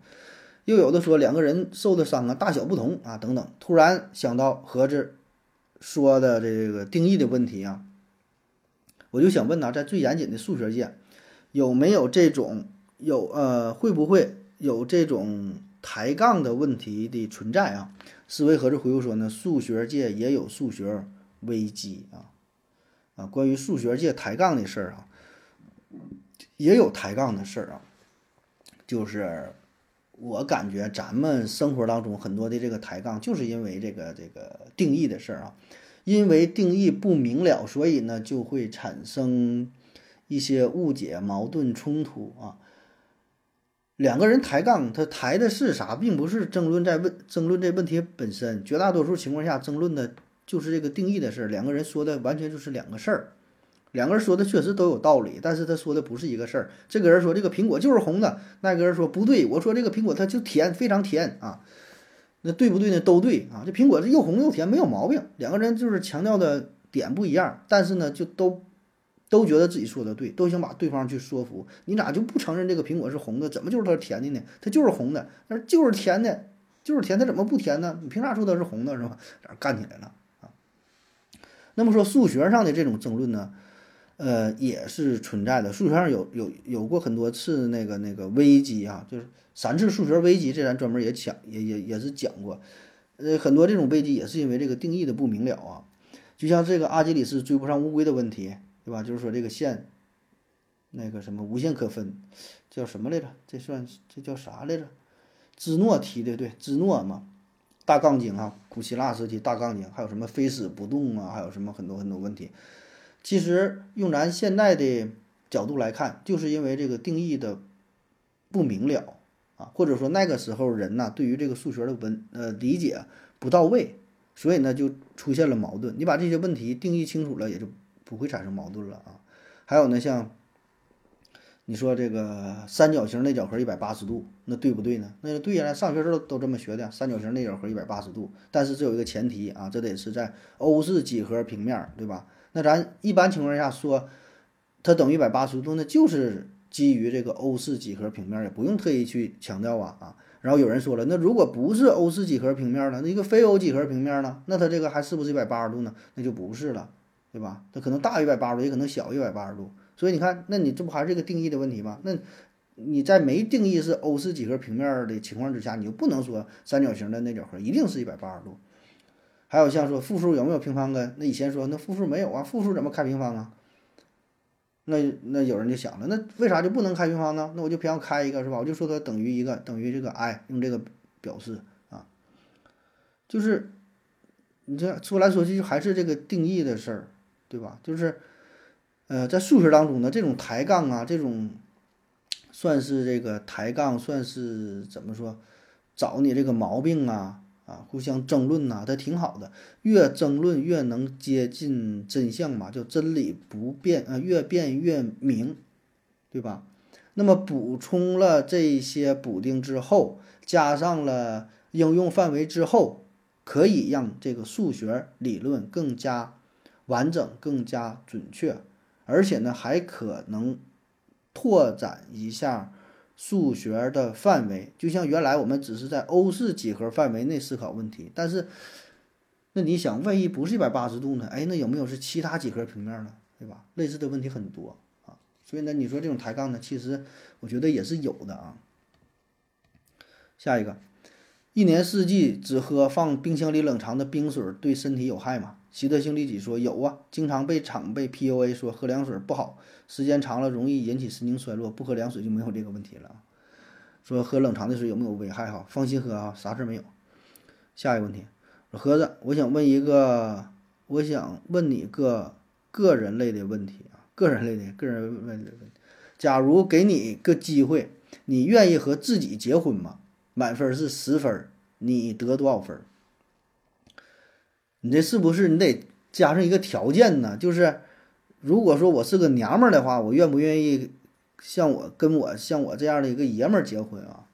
S2: 又有的说两个人受的伤啊大小不同啊等等。突然想到盒子说的这个定义的问题啊，我就想问呐，在最严谨的数学界，有没有这种有呃会不会有这种抬杠的问题的存在啊？思维盒子回复说呢，数学界也有数学危机啊。啊，关于数学界抬杠的事儿啊，也有抬杠的事儿啊，就是我感觉咱们生活当中很多的这个抬杠，就是因为这个这个定义的事儿啊，因为定义不明了，所以呢就会产生一些误解、矛盾、冲突啊。两个人抬杠，他抬的是啥，并不是争论在问争论这问题本身，绝大多数情况下争论的就是这个定义的事儿。两个人说的完全就是两个事儿，两个人说的确实都有道理，但是他说的不是一个事儿。这个人说这个苹果就是红的，那个人说不对，我说这个苹果它就甜，非常甜啊。那对不对呢？都对啊，这苹果是又红又甜，没有毛病。两个人就是强调的点不一样，但是呢，就都都觉得自己说的对，都想把对方去说服。你咋就不承认这个苹果是红的？怎么就是它是甜的呢？它就是红的，但是就是甜的，就是甜，它怎么不甜呢？你凭啥说它是红的，是吧？俩干起来了。那么说数学上的这种争论呢，呃，也是存在的。数学上有有有过很多次那个那个危机啊，就是。三次数学危机，这咱专门也讲，也也也是讲过，呃，很多这种危机也是因为这个定义的不明了啊。就像这个阿基里斯追不上乌龟的问题，对吧？就是说这个线，那个什么无限可分，叫什么来着？这算这叫啥来着？芝诺提的，对，芝诺嘛，大杠精啊，古希腊时期大杠精，还有什么非死不动啊，还有什么很多很多问题。其实用咱现在的角度来看，就是因为这个定义的不明了。啊，或者说那个时候人呐，对于这个数学的文呃理解不到位，所以呢就出现了矛盾。你把这些问题定义清楚了，也就不会产生矛盾了啊。还有呢，像你说这个三角形内角和一百八十度，那对不对呢？那对呀，上学时候都这么学的，三角形内角和一百八十度。但是这有一个前提啊，这得是在欧式几何平面，对吧？那咱一般情况下说它等于一百八十度，那就是。基于这个欧式几何平面，也不用特意去强调啊啊。然后有人说了，那如果不是欧式几何平面呢？那一个非欧几何平面呢？那它这个还是不是一百八十度呢？那就不是了，对吧？它可能大于一百八十度，也可能小于一百八十度。所以你看，那你这不还是一个定义的问题吗？那你在没定义是欧式几何平面的情况之下，你就不能说三角形的内角和一定是一百八十度。还有像说负数有没有平方根？那以前说那负数没有啊，负数怎么开平方啊？那那有人就想了，那为啥就不能开平方呢？那我就偏要开一个，是吧？我就说它等于一个，等于这个 i，用这个表示啊，就是你这说来说去还是这个定义的事儿，对吧？就是呃，在数学当中呢，这种抬杠啊，这种算是这个抬杠，算是怎么说，找你这个毛病啊。啊，互相争论呐，它挺好的，越争论越能接近真相嘛，就真理不变啊，越辩越明，对吧？那么补充了这些补丁之后，加上了应用范围之后，可以让这个数学理论更加完整、更加准确，而且呢，还可能拓展一下。数学的范围就像原来我们只是在欧式几何范围内思考问题，但是，那你想，万一不是一百八十度呢？哎，那有没有是其他几何平面呢？对吧？类似的问题很多啊，所以呢，你说这种抬杠呢，其实我觉得也是有的啊。下一个，一年四季只喝放冰箱里冷藏的冰水对身体有害吗？习得性利己说有啊，经常被长辈 PUA 说喝凉水不好。时间长了容易引起神经衰弱，不喝凉水就没有这个问题了。说喝冷藏的水有没有危害？哈，放心喝啊，啥事没有。下一个问题，盒子，我想问一个，我想问你个个人类的问题啊，个人类的个人问问题。假如给你个机会，你愿意和自己结婚吗？满分是十分，你得多少分？你这是不是你得加上一个条件呢？就是。如果说我是个娘们儿的话，我愿不愿意像我跟我像我这样的一个爷们儿结婚啊？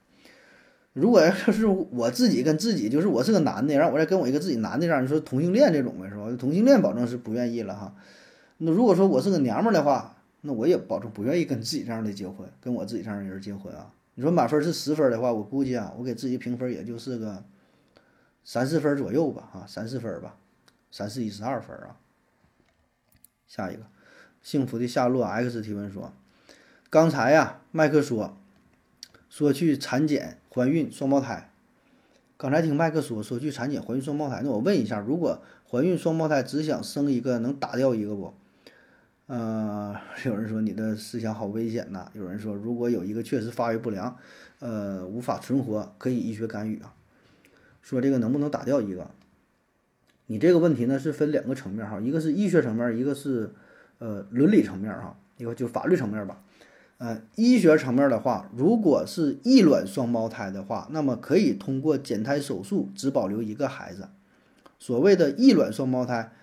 S2: 如果要是我自己跟自己，就是我是个男的，让我再跟我一个自己男的这样，你说同性恋这种呗，是吧？同性恋保证是不愿意了哈。那如果说我是个娘们儿的话，那我也保证不愿意跟自己这样的结婚，跟我自己这样的人结婚啊。你说满分是十分的话，我估计啊，我给自己评分也就是个三四分左右吧，哈，三四分吧，三四一十二分啊。下一个。幸福的夏洛 X 提问说：“刚才呀，麦克说说去产检怀孕双胞胎。刚才听麦克说说去产检怀孕双胞胎，那我问一下，如果怀孕双胞胎只想生一个，能打掉一个不？呃，有人说你的思想好危险呐。有人说，如果有一个确实发育不良，呃，无法存活，可以医学干预啊。说这个能不能打掉一个？你这个问题呢是分两个层面哈，一个是医学层面，一个是。”呃，伦理层面哈，一个就法律层面吧。呃，医学层面的话，如果是异卵双胞胎的话，那么可以通过减胎手术只保留一个孩子。所谓的异卵双胞胎，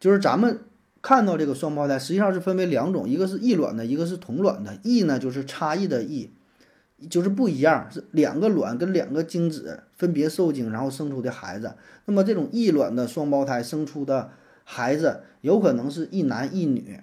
S2: 就是咱们看到这个双胞胎，实际上是分为两种，一个是异卵的，一个是同卵的。异呢就是差异的异，就是不一样，是两个卵跟两个精子分别受精，然后生出的孩子。那么这种异卵的双胞胎生出的孩子，有可能是一男一女。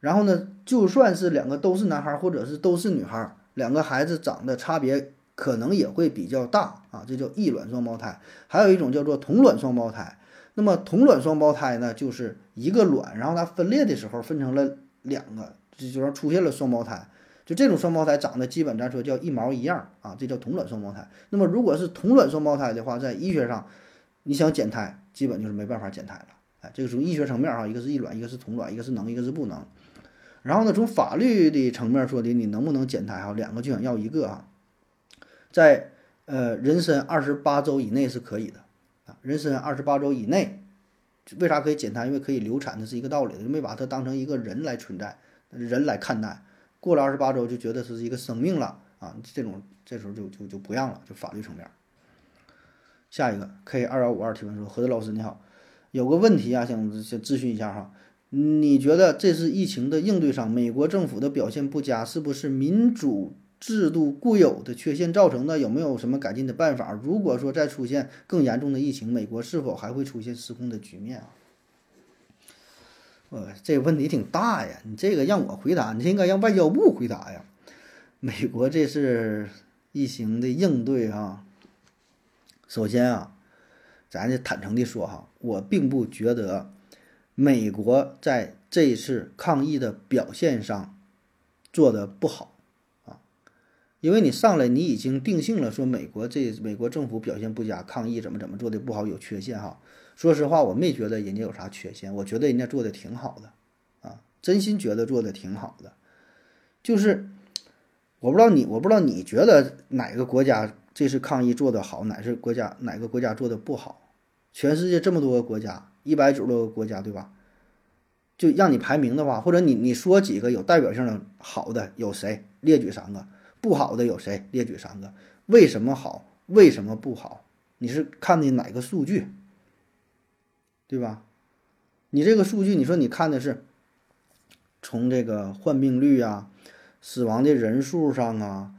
S2: 然后呢，就算是两个都是男孩，或者是都是女孩，两个孩子长得差别可能也会比较大啊，这叫异卵双胞胎。还有一种叫做同卵双胞胎。那么同卵双胞胎呢，就是一个卵，然后它分裂的时候分成了两个，就就说出现了双胞胎。就这种双胞胎长得基本咱说叫一毛一样啊，这叫同卵双胞胎。那么如果是同卵双胞胎的话，在医学上，你想减胎，基本就是没办法减胎了。哎，这个从医学层面啊，一个是异卵，一个是同卵，一个是能，一个是不能。然后呢，从法律的层面说的，你能不能减胎啊？两个就想要一个啊，在呃人身二十八周以内是可以的啊，人身二十八周以内，为啥可以减胎？因为可以流产，这是一个道理，就没把它当成一个人来存在，人来看待。过了二十八周就觉得是一个生命了啊，这种这时候就就就不让了，就法律层面。下一个 K 二幺五二提问说：何德老师你好，有个问题啊，想想咨询一下哈。你觉得这次疫情的应对上，美国政府的表现不佳，是不是民主制度固有的缺陷造成的？有没有什么改进的办法？如果说再出现更严重的疫情，美国是否还会出现失控的局面啊？呃，这问题挺大呀，你这个让我回答，你应该让外交部回答呀。美国这次疫情的应对啊，首先啊，咱就坦诚的说哈，我并不觉得。美国在这次抗疫的表现上做的不好啊，因为你上来你已经定性了，说美国这美国政府表现不佳，抗疫怎么怎么做的不好，有缺陷哈。说实话，我没觉得人家有啥缺陷，我觉得人家做的挺好的啊，真心觉得做的挺好的。就是我不知道你，我不知道你觉得哪个国家这次抗疫做的好，哪是国家哪个国家做的不好？全世界这么多个国家。一百九十多个国家，对吧？就让你排名的话，或者你你说几个有代表性的好的有谁？列举三个，不好的有谁？列举三个。为什么好？为什么不好？你是看的哪个数据？对吧？你这个数据，你说你看的是从这个患病率啊、死亡的人数上啊，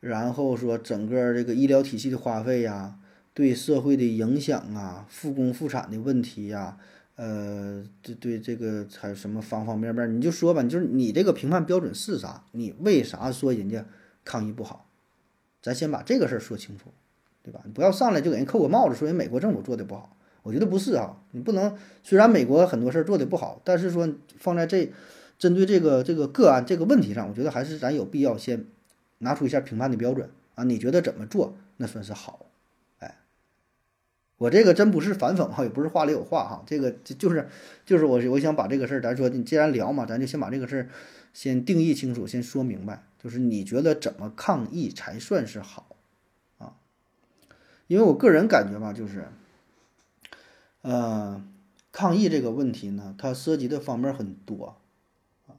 S2: 然后说整个这个医疗体系的花费呀。对社会的影响啊，复工复产的问题呀，呃，对对这个还有什么方方面面，你就说吧，就是你这个评判标准是啥？你为啥说人家抗疫不好？咱先把这个事儿说清楚，对吧？你不要上来就给人扣个帽子，说人美国政府做的不好。我觉得不是啊，你不能虽然美国很多事儿做的不好，但是说放在这针对这个这个个案这个问题上，我觉得还是咱有必要先拿出一下评判的标准啊。你觉得怎么做那算是好？哎我这个真不是反讽哈，也不是话里有话哈，这个就就是就是我我想把这个事儿，咱说你既然聊嘛，咱就先把这个事儿先定义清楚，先说明白，就是你觉得怎么抗疫才算是好啊？因为我个人感觉吧，就是，呃，抗疫这个问题呢，它涉及的方面很多啊，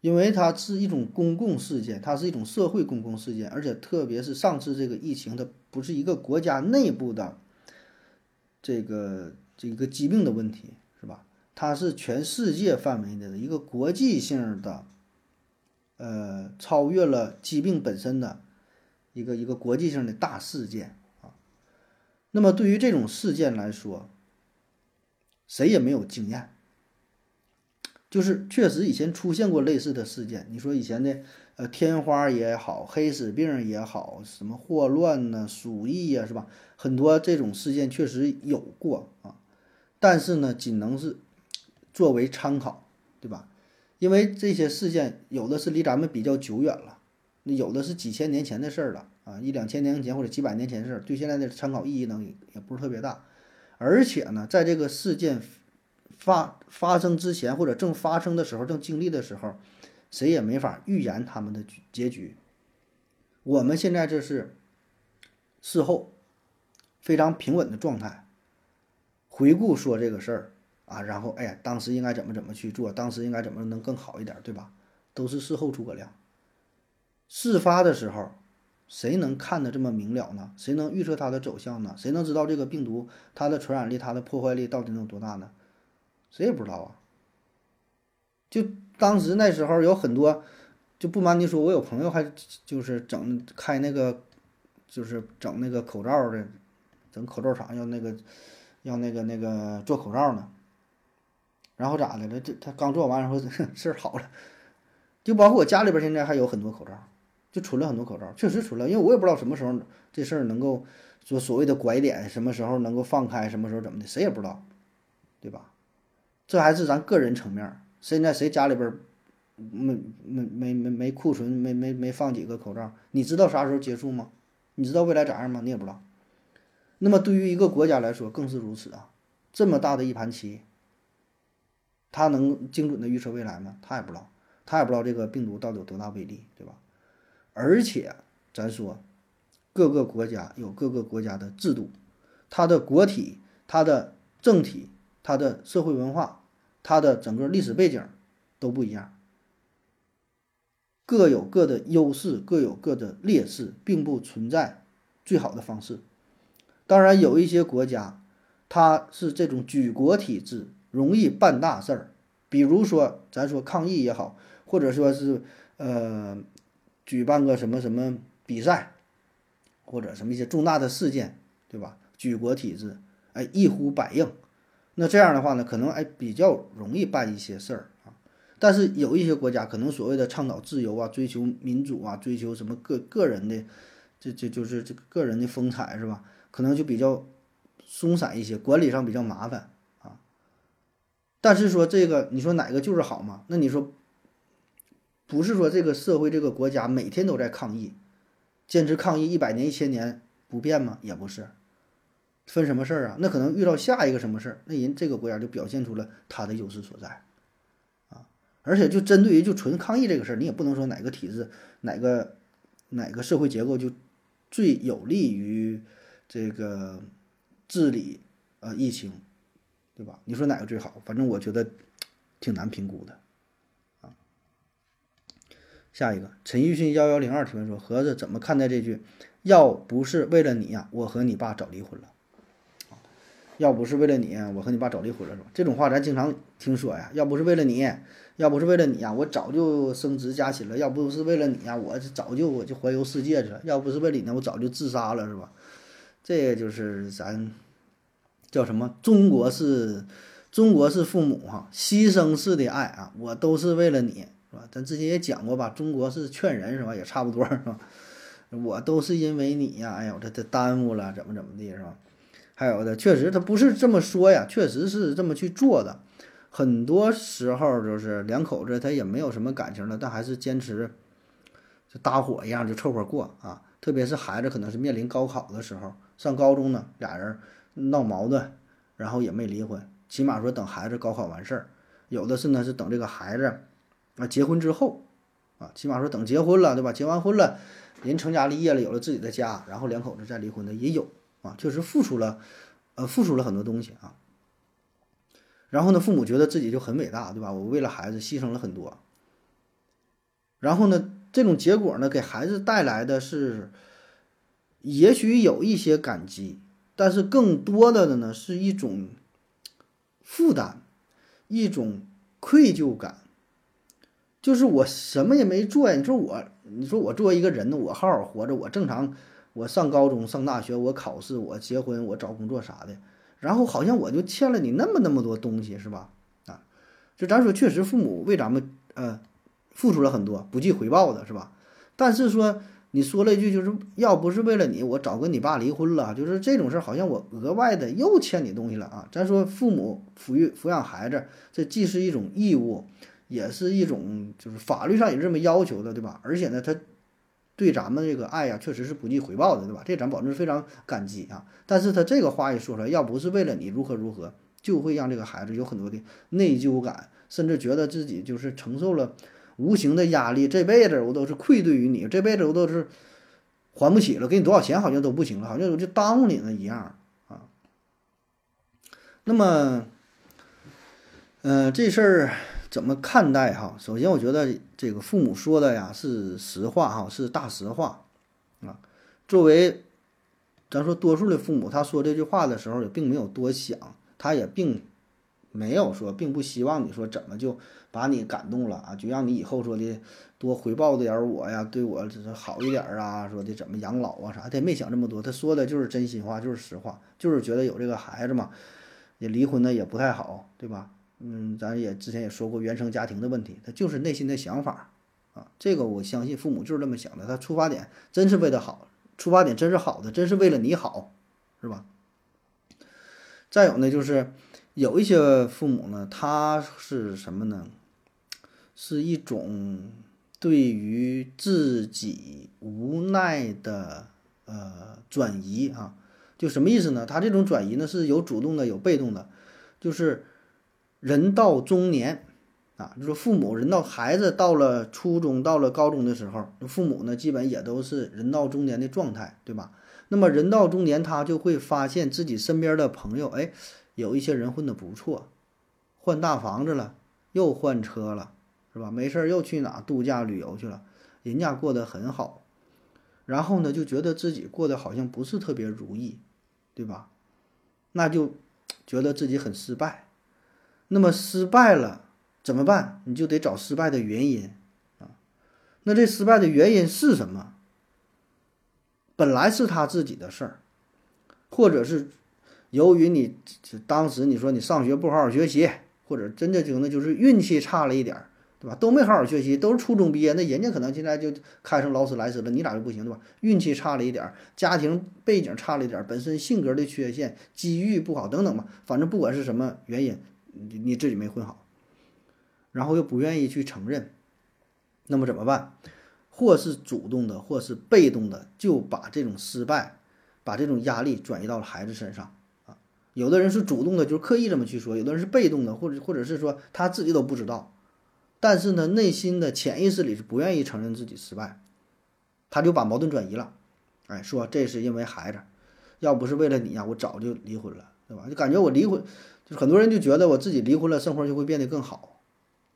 S2: 因为它是一种公共事件，它是一种社会公共事件，而且特别是上次这个疫情，它不是一个国家内部的。这个这个疾病的问题是吧？它是全世界范围内的一个国际性的，呃，超越了疾病本身的一个一个国际性的大事件啊。那么对于这种事件来说，谁也没有经验，就是确实以前出现过类似的事件。你说以前的呃天花也好，黑死病也好，什么霍乱呢、鼠疫呀，是吧？很多这种事件确实有过啊，但是呢，仅能是作为参考，对吧？因为这些事件有的是离咱们比较久远了，那有的是几千年前的事儿了啊，一两千年前或者几百年前的事儿，对现在的参考意义呢也不是特别大。而且呢，在这个事件发发生之前或者正发生的时候、正经历的时候，谁也没法预言他们的结局。我们现在这是事后。非常平稳的状态，回顾说这个事儿啊，然后哎呀，当时应该怎么怎么去做，当时应该怎么能更好一点，对吧？都是事后诸葛亮。事发的时候，谁能看得这么明了呢？谁能预测它的走向呢？谁能知道这个病毒它的传染力、它的破坏力到底能有多大呢？谁也不知道啊。就当时那时候有很多，就不瞒您说，我有朋友还就是整开那个，就是整那个口罩的，整口罩厂要那个要那个那个做口罩呢。然后咋的了？这他刚做完，然后 事儿好了。就包括我家里边现在还有很多口罩，就存了很多口罩，确实存了。因为我也不知道什么时候这事儿能够说所谓的拐点，什么时候能够放开，什么时候怎么的，谁也不知道，对吧？这还是咱个人层面。现在谁家里边没没没没没库存，没没没放几个口罩？你知道啥时候结束吗？你知道未来咋样吗？你也不知道。那么对于一个国家来说更是如此啊！这么大的一盘棋。他能精准的预测未来吗？他也不知道，他也不知道这个病毒到底有多大威力，对吧？而且咱说，各个国家有各个国家的制度，它的国体、它的政体、它的社会文化、它的整个历史背景都不一样，各有各的优势，各有各的劣势，并不存在最好的方式。当然，有一些国家，它是这种举国体制。容易办大事儿，比如说咱说抗疫也好，或者说是呃举办个什么什么比赛，或者什么一些重大的事件，对吧？举国体制，哎，一呼百应，那这样的话呢，可能哎比较容易办一些事儿啊。但是有一些国家可能所谓的倡导自由啊，追求民主啊，追求什么个个人的，这这就是这个个人的风采是吧？可能就比较松散一些，管理上比较麻烦啊。但是说这个，你说哪个就是好嘛？那你说，不是说这个社会这个国家每天都在抗议，坚持抗议一百年一千年不变吗？也不是，分什么事儿啊？那可能遇到下一个什么事儿，那人这个国家就表现出了他的优势所在，啊！而且就针对于就纯抗议这个事儿，你也不能说哪个体制、哪个哪个社会结构就最有利于这个治理呃疫情。对吧？你说哪个最好？反正我觉得挺难评估的。下一个，陈奕迅幺幺零二提问说：“盒子怎么看待这句？要不是为了你呀，我和你爸早离婚了。要不是为了你，我和你爸早离婚了，是吧？这种话咱经常听说呀。要不是为了你，要不是为了你呀，我早就升职加薪了。要不是为了你呀，我早就我就环游世界去了。要不是为了你呢，我早就自杀了，是吧？这就是咱。”叫什么？中国是，中国是父母哈，牺牲式的爱啊，我都是为了你，是吧？咱之前也讲过吧，中国是劝人是吧？也差不多是吧？我都是因为你呀，哎呦，这这耽误了，怎么怎么地是吧？还有的，确实他不是这么说呀，确实是这么去做的。很多时候就是两口子他也没有什么感情了，但还是坚持，就搭伙一样就凑合过啊。特别是孩子可能是面临高考的时候，上高中呢，俩人。闹矛盾，然后也没离婚，起码说等孩子高考完事儿，有的是呢是等这个孩子啊结婚之后啊，起码说等结婚了，对吧？结完婚了，人成家立业了，有了自己的家，然后两口子再离婚的也有啊，确实付出了，呃，付出了很多东西啊。然后呢，父母觉得自己就很伟大，对吧？我为了孩子牺牲了很多。然后呢，这种结果呢，给孩子带来的是，也许有一些感激。但是更多的呢，是一种负担，一种愧疚感。就是我什么也没做呀，你说我，你说我作为一个人呢，我好好活着，我正常，我上高中、上大学，我考试，我结婚，我找工作啥的，然后好像我就欠了你那么那么多东西，是吧？啊，就咱说，确实父母为咱们呃付出了很多，不计回报的是吧？但是说。你说了一句，就是要不是为了你，我早跟你爸离婚了。就是这种事儿，好像我额外的又欠你东西了啊！咱说父母抚育抚养孩子，这既是一种义务，也是一种就是法律上也是这么要求的，对吧？而且呢，他对咱们这个爱呀，确实是不计回报的，对吧？这咱保证是非常感激啊！但是他这个话一说出来，要不是为了你如何如何，就会让这个孩子有很多的内疚感，甚至觉得自己就是承受了。无形的压力，这辈子我都是愧对于你，这辈子我都是还不起了，给你多少钱好像都不行了，好像我就耽误你了一样啊。那么，嗯，这事儿怎么看待哈？首先，我觉得这个父母说的呀是实话哈，是大实话啊。作为咱说多数的父母，他说这句话的时候也并没有多想，他也并没有说，并不希望你说怎么就把你感动了啊，就让你以后说的多回报点我呀，对我就是好一点啊，说的怎么养老啊啥，他也没想这么多，他说的就是真心话，就是实话，就是觉得有这个孩子嘛，也离婚的也不太好，对吧？嗯，咱也之前也说过原生家庭的问题，他就是内心的想法啊。这个我相信父母就是这么想的，他出发点真是为了好，出发点真是好的，真是为了你好，是吧？再有呢，就是有一些父母呢，他是什么呢？是一种对于自己无奈的呃转移啊，就什么意思呢？他这种转移呢是有主动的，有被动的，就是。人到中年，啊，就说父母人到孩子到了初中、到了高中的时候，父母呢基本也都是人到中年的状态，对吧？那么人到中年，他就会发现自己身边的朋友，哎，有一些人混得不错，换大房子了，又换车了，是吧？没事又去哪度假旅游去了，人家过得很好，然后呢就觉得自己过得好像不是特别如意，对吧？那就觉得自己很失败。那么失败了怎么办？你就得找失败的原因啊。那这失败的原因是什么？本来是他自己的事儿，或者是由于你当时你说你上学不好好学习，或者真的就那就是运气差了一点儿，对吧？都没好好学习，都是初中毕业，那人家可能现在就开成劳斯莱斯了，你咋就不行，对吧？运气差了一点儿，家庭背景差了一点儿，本身性格的缺陷，机遇不好等等吧，反正不管是什么原因。你你自己没混好，然后又不愿意去承认，那么怎么办？或是主动的，或是被动的，就把这种失败，把这种压力转移到了孩子身上啊。有的人是主动的，就是刻意这么去说；有的人是被动的，或者或者是说他自己都不知道，但是呢，内心的潜意识里是不愿意承认自己失败，他就把矛盾转移了，哎，说这是因为孩子，要不是为了你呀，我早就离婚了，对吧？就感觉我离婚。就很多人就觉得我自己离婚了，生活就会变得更好，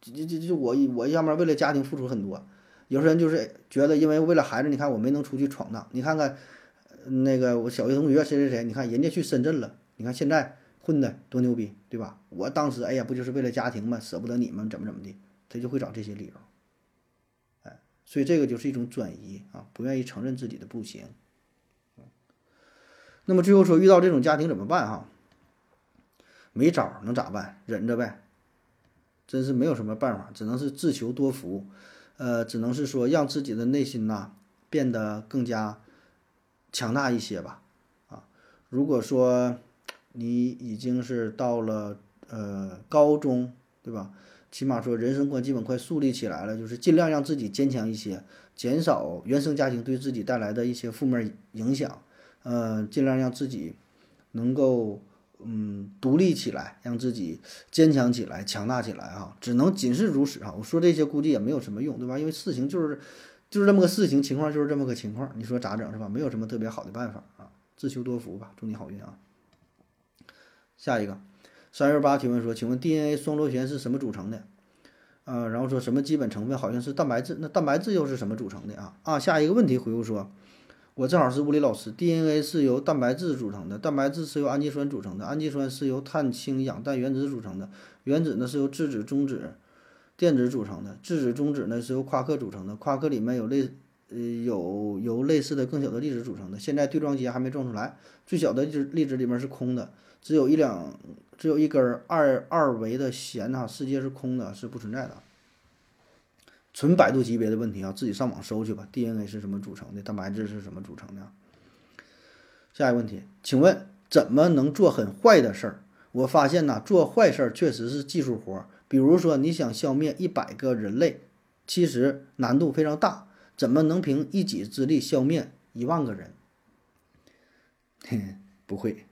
S2: 就就就我我要么为了家庭付出很多，有些人就是觉得因为为了孩子，你看我没能出去闯荡，你看看那个我小学同学谁谁谁，你看人家去深圳了，你看现在混的多牛逼，对吧？我当时哎呀，不就是为了家庭嘛？舍不得你们怎么怎么的，他就会找这些理由，哎，所以这个就是一种转移啊，不愿意承认自己的不行。那么最后说遇到这种家庭怎么办哈？没招，能咋办？忍着呗，真是没有什么办法，只能是自求多福，呃，只能是说让自己的内心呐变得更加强大一些吧。啊，如果说你已经是到了呃高中，对吧？起码说人生观基本快树立起来了，就是尽量让自己坚强一些，减少原生家庭对自己带来的一些负面影响，呃，尽量让自己能够。嗯，独立起来，让自己坚强起来、强大起来啊，只能仅是如此啊。我说这些估计也没有什么用，对吧？因为事情就是就是这么个事情，情况就是这么个情况，你说咋整是吧？没有什么特别好的办法啊，自求多福吧。祝你好运啊！下一个，三月八提问说，请问 DNA 双螺旋是什么组成的？呃，然后说什么基本成分好像是蛋白质，那蛋白质又是什么组成的啊？啊，下一个问题回复说。我正好是物理老师。DNA 是由蛋白质组成的，蛋白质是由氨基酸组成的，氨基酸是由碳氢氧氮原子组成的，原子呢是由质子中子电子组成的，质子中子呢是由夸克组成的，夸克里面有类呃有由类似的更小的粒子组成的。现在对撞机还没撞出来，最小的粒粒子里面是空的，只有一两只有一根二二维的弦哈，世界是空的，是不存在的。纯百度级别的问题啊，自己上网搜去吧。DNA 是什么组成的？蛋白质是什么组成的？下一个问题，请问怎么能做很坏的事儿？我发现呢，做坏事儿确实是技术活儿。比如说，你想消灭一百个人类，其实难度非常大。怎么能凭一己之力消灭一万个人？嘿，不会。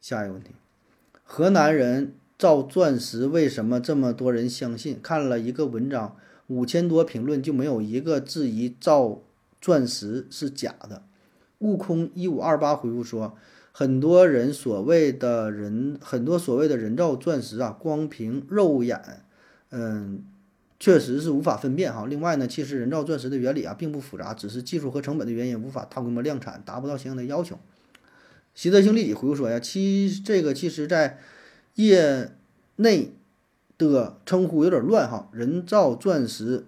S2: 下一个问题，河南人造钻石为什么这么多人相信？看了一个文章。五千多评论就没有一个质疑造钻石是假的。悟空一五二八回复说，很多人所谓的人很多所谓的人造钻石啊，光凭肉眼嗯，确实是无法分辨哈。另外呢，其实人造钻石的原理啊并不复杂，只是技术和成本的原因无法大规模量产，达不到相应的要求。习德兴立即回复说呀，其这个其实在业内的称呼有点乱哈，人造钻石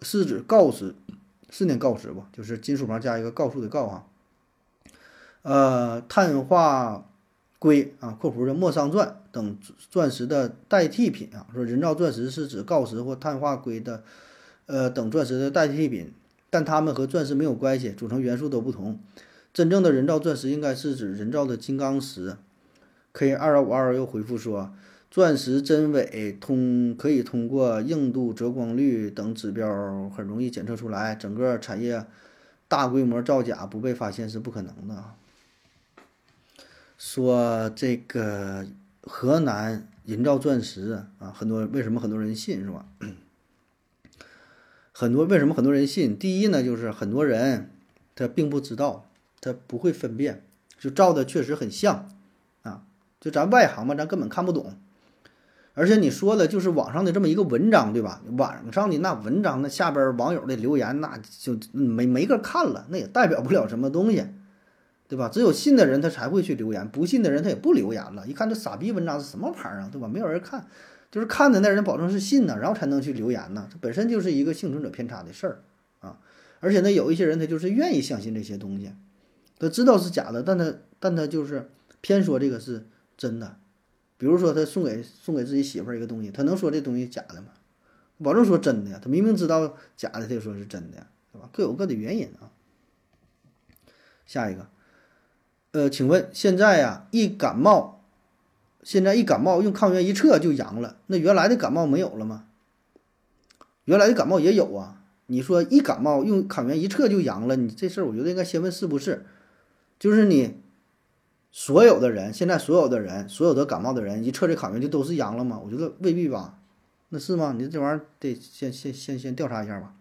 S2: 是指锆石，是念锆石不？就是金属旁加一个告诉的告哈。呃，碳化硅啊（括弧的莫桑钻）等钻石的代替品啊。说人造钻石是指锆石或碳化硅的，呃等钻石的代替品，但它们和钻石没有关系，组成元素都不同。真正的人造钻石应该是指人造的金刚石。K 二幺五二又回复说，钻石真伪通可以通过硬度、折光率等指标很容易检测出来，整个产业大规模造假不被发现是不可能的。说这个河南人造钻石啊，很多为什么很多人信是吧？很多为什么很多人信？第一呢，就是很多人他并不知道，他不会分辨，就照的确实很像啊。就咱外行嘛，咱根本看不懂。而且你说的就是网上的这么一个文章，对吧？网上的那文章，那下边网友的留言，那就没没个看了，那也代表不了什么东西。对吧？只有信的人他才会去留言，不信的人他也不留言了。一看这傻逼文章是什么牌儿啊？对吧？没有人看，就是看的那人保证是信呢，然后才能去留言呢。这本身就是一个幸存者偏差的事儿啊。而且呢，有一些人他就是愿意相信这些东西，他知道是假的，但他但他就是偏说这个是真的。比如说他送给送给自己媳妇儿一个东西，他能说这东西假的吗？保证说真的呀。他明明知道假的，他就说是真的，对吧？各有各的原因啊。下一个。呃，请问现在呀，一感冒，现在一感冒用抗原一测就阳了，那原来的感冒没有了吗？原来的感冒也有啊。你说一感冒用抗原一测就阳了，你这事儿我觉得应该先问是不是？就是你所有的人，现在所有的人，所有的感冒的人一测这抗原就都是阳了吗？我觉得未必吧。那是吗？你这玩意儿得先先先先调查一下吧。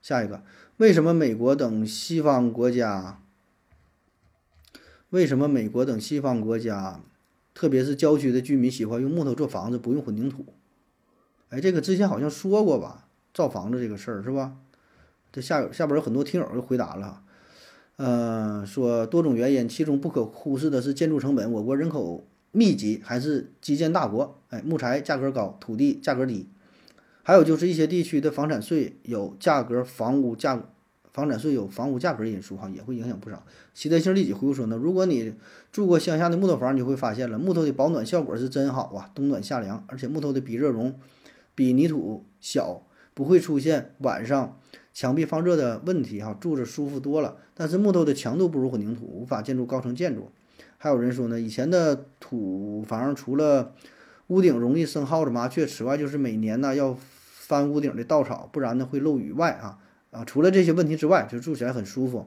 S2: 下一个，为什么美国等西方国家？为什么美国等西方国家，特别是郊区的居民喜欢用木头做房子，不用混凝土？哎，这个之前好像说过吧，造房子这个事儿是吧？这下下边有很多听友就回答了，呃，说多种原因，其中不可忽视的是建筑成本。我国人口密集，还是基建大国，哎，木材价格高，土地价格低，还有就是一些地区的房产税有价格，房屋价。房产税有房屋价格因素哈，也会影响不少。习德兴立即回复说呢，如果你住过乡下的木头房，你就会发现了木头的保暖效果是真好啊，冬暖夏凉，而且木头的比热容比泥土小，不会出现晚上墙壁放热的问题哈，住着舒服多了。但是木头的强度不如混凝土，无法建筑高层建筑。还有人说呢，以前的土房除了屋顶容易生耗子麻雀，此外就是每年呢要翻屋顶的稻草，不然呢会漏雨外啊。啊，除了这些问题之外，就住起来很舒服。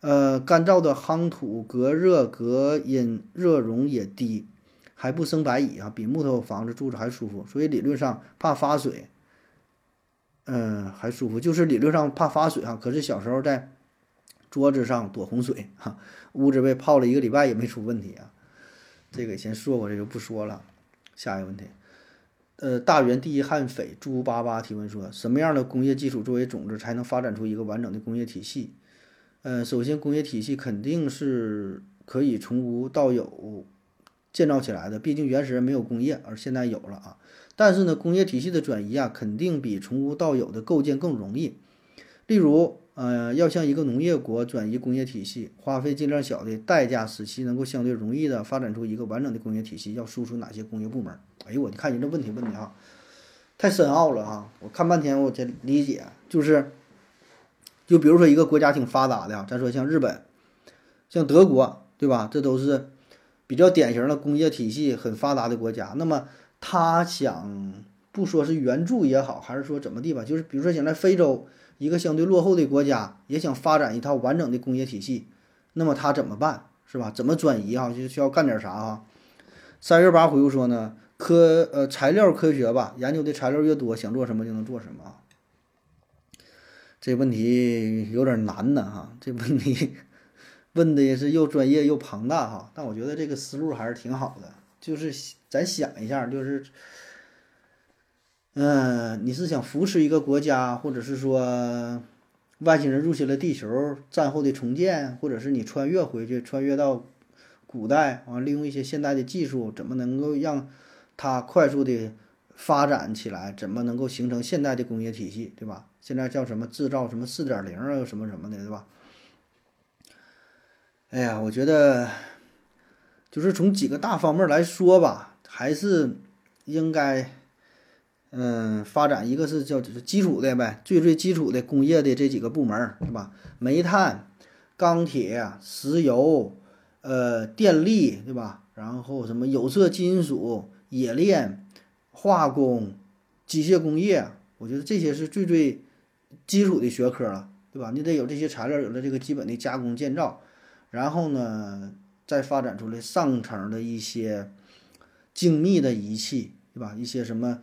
S2: 呃，干燥的夯土隔热隔音热容也低，还不生白蚁啊，比木头房子住着还舒服。所以理论上怕发水，嗯，还舒服。就是理论上怕发水哈，可是小时候在桌子上躲洪水哈，屋子被泡了一个礼拜也没出问题啊。这个以前说过，这就不说了。下一个问题。呃，大元第一悍匪猪八八提问说：什么样的工业基础作为种子，才能发展出一个完整的工业体系？呃，首先，工业体系肯定是可以从无到有建造起来的，毕竟原始人没有工业，而现在有了啊。但是呢，工业体系的转移啊，肯定比从无到有的构建更容易。例如，呃，要向一个农业国转移工业体系，花费尽量小的代价，使其能够相对容易的发展出一个完整的工业体系，要输出哪些工业部门？哎呦我，你看你这问题问的啊，太深奥了哈！我看半天我才理解，就是，就比如说一个国家挺发达的，咱说像日本，像德国，对吧？这都是比较典型的工业体系很发达的国家。那么他想不说是援助也好，还是说怎么地吧，就是比如说想在非洲一个相对落后的国家，也想发展一套完整的工业体系，那么他怎么办？是吧？怎么转移哈？就需要干点啥哈？三月八回复说呢？科呃材料科学吧，研究的材料越多，想做什么就能做什么。这问题有点难呢哈，这问题 问的也是又专业又庞大哈，但我觉得这个思路还是挺好的。就是咱想一下，就是嗯，你是想扶持一个国家，或者是说外星人入侵了地球，战后的重建，或者是你穿越回去，穿越到古代啊，利用一些现代的技术，怎么能够让它快速的发展起来？怎么能够形成现代的工业体系，对吧？现在叫什么制造什么四点零啊，什么什么的，对吧？哎呀，我觉得就是从几个大方面来说吧，还是应该。嗯，发展一个是叫就是基础的呗，最最基础的工业的这几个部门是吧？煤炭、钢铁、石油，呃，电力对吧？然后什么有色金属、冶炼、化工、机械工业，我觉得这些是最最基础的学科了，对吧？你得有这些材料，有了这个基本的加工建造，然后呢，再发展出来上层的一些精密的仪器，对吧？一些什么。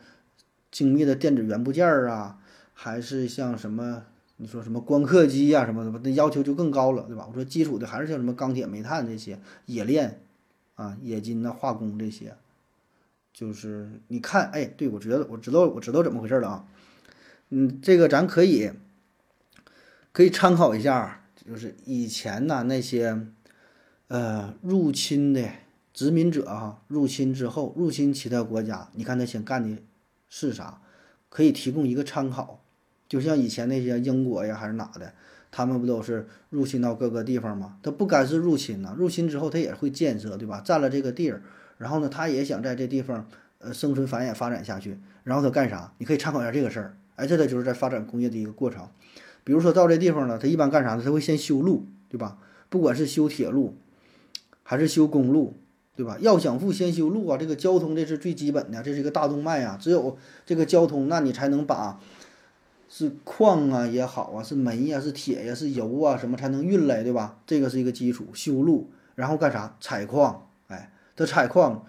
S2: 精密的电子元部件啊，还是像什么你说什么光刻机呀什么的，那要求就更高了，对吧？我说基础的还是像什么钢铁、煤炭这些冶炼啊、冶金呐、化工这些，就是你看，哎，对我觉得我知道我知道怎么回事了啊。嗯，这个咱可以可以参考一下，就是以前呐那些呃入侵的殖民者哈，入侵之后入侵其他国家，你看他想干的。是啥？可以提供一个参考，就像以前那些英国呀，还是哪的，他们不都是入侵到各个地方吗？他不干是入侵呐，入侵之后他也会建设，对吧？占了这个地儿，然后呢，他也想在这地方呃生存繁衍发展下去，然后他干啥？你可以参考一下这个事儿。哎，这个就是在发展工业的一个过程。比如说到这地方了，他一般干啥呢？他会先修路，对吧？不管是修铁路，还是修公路。对吧？要想富，先修路啊！这个交通这是最基本的，这是一个大动脉啊。只有这个交通，那你才能把是矿啊也好啊，是煤呀，是铁呀，是油啊，什么才能运来，对吧？这个是一个基础，修路，然后干啥？采矿，哎，这采矿，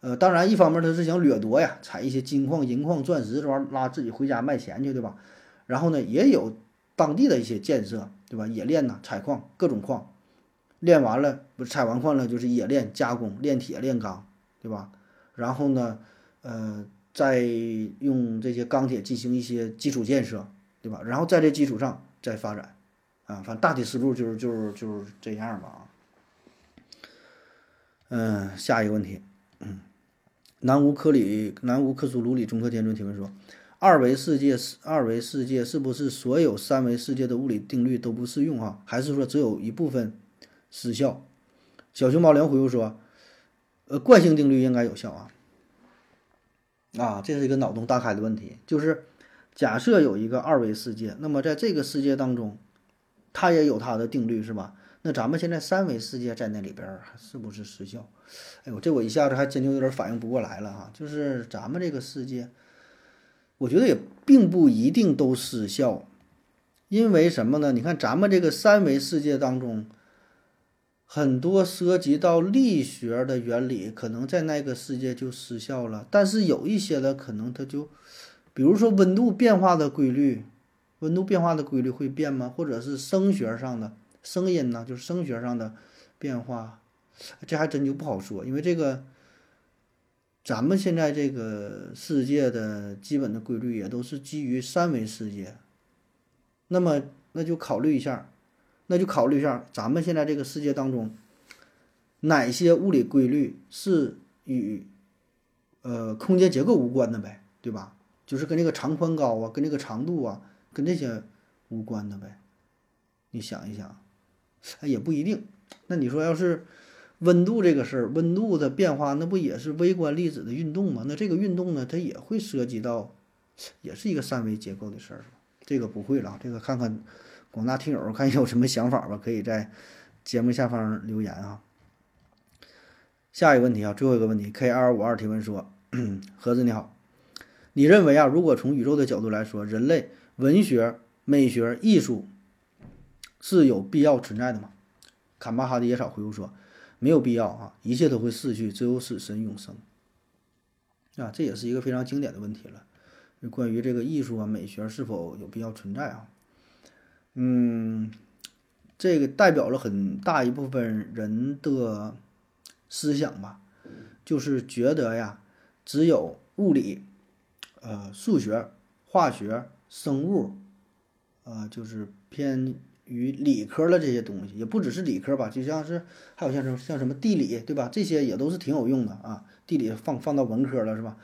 S2: 呃，当然一方面他是想掠夺呀，采一些金矿、银矿、钻石这玩意儿拉自己回家卖钱去，对吧？然后呢，也有当地的一些建设，对吧？冶炼呐，采矿，各种矿。炼完了，不是采完矿了，就是冶炼加工，炼铁炼钢，对吧？然后呢，呃，再用这些钢铁进行一些基础建设，对吧？然后在这基础上再发展，啊，反正大体思路就是就是就是这样吧。嗯，下一个问题，嗯，南无克里南无克苏鲁里中科天尊提问说，二维世界是二维世界是不是所有三维世界的物理定律都不适用啊？还是说只有一部分？失效，小熊猫粮回复说：“呃，惯性定律应该有效啊。啊，这是一个脑洞大开的问题。就是假设有一个二维世界，那么在这个世界当中，它也有它的定律，是吧？那咱们现在三维世界在那里边是不是失效？哎呦，这我一下子还真就有点反应不过来了哈。就是咱们这个世界，我觉得也并不一定都失效，因为什么呢？你看咱们这个三维世界当中。”很多涉及到力学的原理，可能在那个世界就失效了。但是有一些的可能它就，比如说温度变化的规律，温度变化的规律会变吗？或者是声学上的声音呢？就是声学上的变化，这还真就不好说。因为这个，咱们现在这个世界的基本的规律也都是基于三维世界。那么，那就考虑一下。那就考虑一下，咱们现在这个世界当中，哪些物理规律是与呃空间结构无关的呗，对吧？就是跟这个长宽高啊，跟这个长度啊，跟这些无关的呗。你想一想，哎，也不一定。那你说要是温度这个事儿，温度的变化，那不也是微观粒子的运动吗？那这个运动呢，它也会涉及到，也是一个三维结构的事儿。这个不会了，这个看看。广大听友看有什么想法吧，可以在节目下方留言啊。下一个问题啊，最后一个问题，K 二五二提问说：盒子你好，你认为啊，如果从宇宙的角度来说，人类文学、美学、艺术是有必要存在的吗？坎巴哈的野草回复说：没有必要啊，一切都会逝去，只有死神永生。啊，这也是一个非常经典的问题了，关于这个艺术啊、美学是否有必要存在啊？嗯，这个代表了很大一部分人的思想吧，就是觉得呀，只有物理，呃数学、化学、生物，呃，就是偏于理科的这些东西，也不只是理科吧，就像是还有像什么像什么地理，对吧？这些也都是挺有用的啊。地理放放到文科了是吧？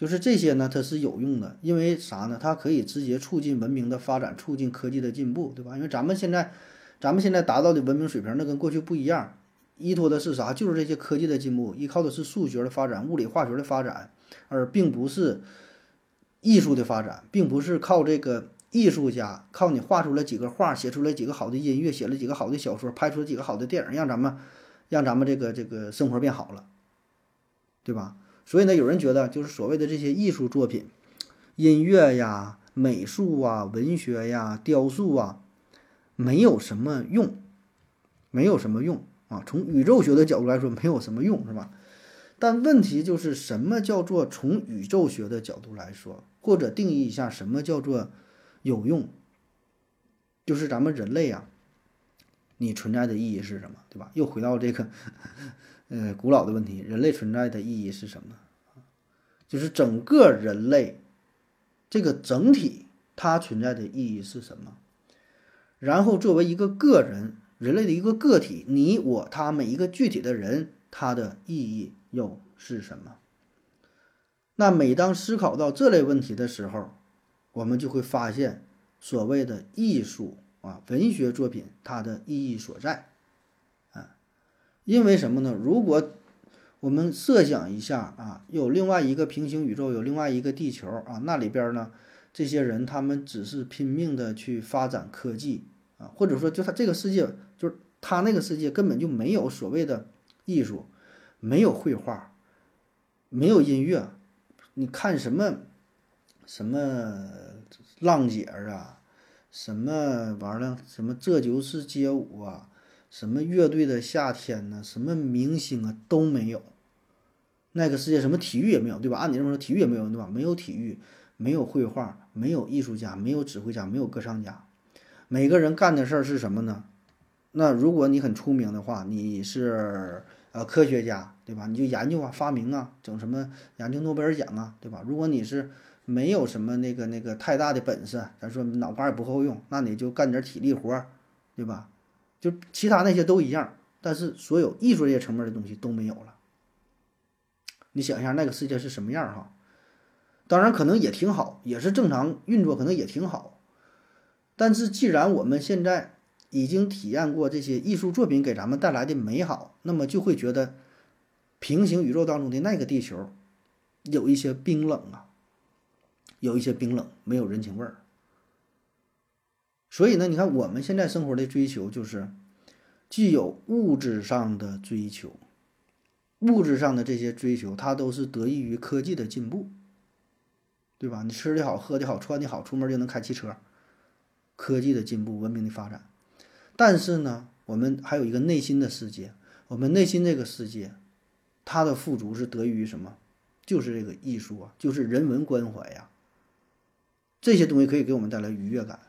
S2: 就是这些呢，它是有用的，因为啥呢？它可以直接促进文明的发展，促进科技的进步，对吧？因为咱们现在，咱们现在达到的文明水平，那跟过去不一样，依托的是啥？就是这些科技的进步，依靠的是数学的发展、物理化学的发展，而并不是艺术的发展，并不是靠这个艺术家靠你画出来几个画，写出来几个好的音乐，写了几个好的小说，拍出了几个好的电影，让咱们让咱们这个这个生活变好了，对吧？所以呢，有人觉得就是所谓的这些艺术作品，音乐呀、美术啊、文学呀、雕塑啊，没有什么用，没有什么用啊。从宇宙学的角度来说，没有什么用，是吧？但问题就是什么叫做从宇宙学的角度来说，或者定义一下什么叫做有用？就是咱们人类啊，你存在的意义是什么，对吧？又回到这个。呃，古老的问题，人类存在的意义是什么？就是整个人类这个整体，它存在的意义是什么？然后作为一个个人，人类的一个个体，你我他每一个具体的人，他的意义又是什么？那每当思考到这类问题的时候，我们就会发现，所谓的艺术啊，文学作品，它的意义所在。因为什么呢？如果我们设想一下啊，有另外一个平行宇宙，有另外一个地球啊，那里边呢，这些人他们只是拼命的去发展科技啊，或者说就他这个世界，就是他那个世界根本就没有所谓的艺术，没有绘画，没有音乐，你看什么什么浪姐啊，什么玩意儿，什么这就是街舞啊。什么乐队的夏天呢？什么明星啊都没有，那个世界什么体育也没有，对吧？按你这么说，体育也没有，对吧？没有体育，没有绘画，没有艺术家，没有指挥家，没有歌唱家，每个人干的事儿是什么呢？那如果你很出名的话，你是呃科学家，对吧？你就研究啊，发明啊，整什么研究诺贝尔奖啊，对吧？如果你是没有什么那个那个太大的本事，咱说脑瓜也不够用，那你就干点体力活儿，对吧？就其他那些都一样，但是所有艺术这些层面的东西都没有了。你想一下那个世界是什么样哈？当然可能也挺好，也是正常运作，可能也挺好。但是既然我们现在已经体验过这些艺术作品给咱们带来的美好，那么就会觉得平行宇宙当中的那个地球有一些冰冷啊，有一些冰冷，没有人情味儿。所以呢，你看我们现在生活的追求就是，既有物质上的追求，物质上的这些追求，它都是得益于科技的进步，对吧？你吃的好，喝的好，穿的好，出门就能开汽车，科技的进步，文明的发展。但是呢，我们还有一个内心的世界，我们内心这个世界，它的富足是得益于什么？就是这个艺术啊，就是人文关怀呀，这些东西可以给我们带来愉悦感。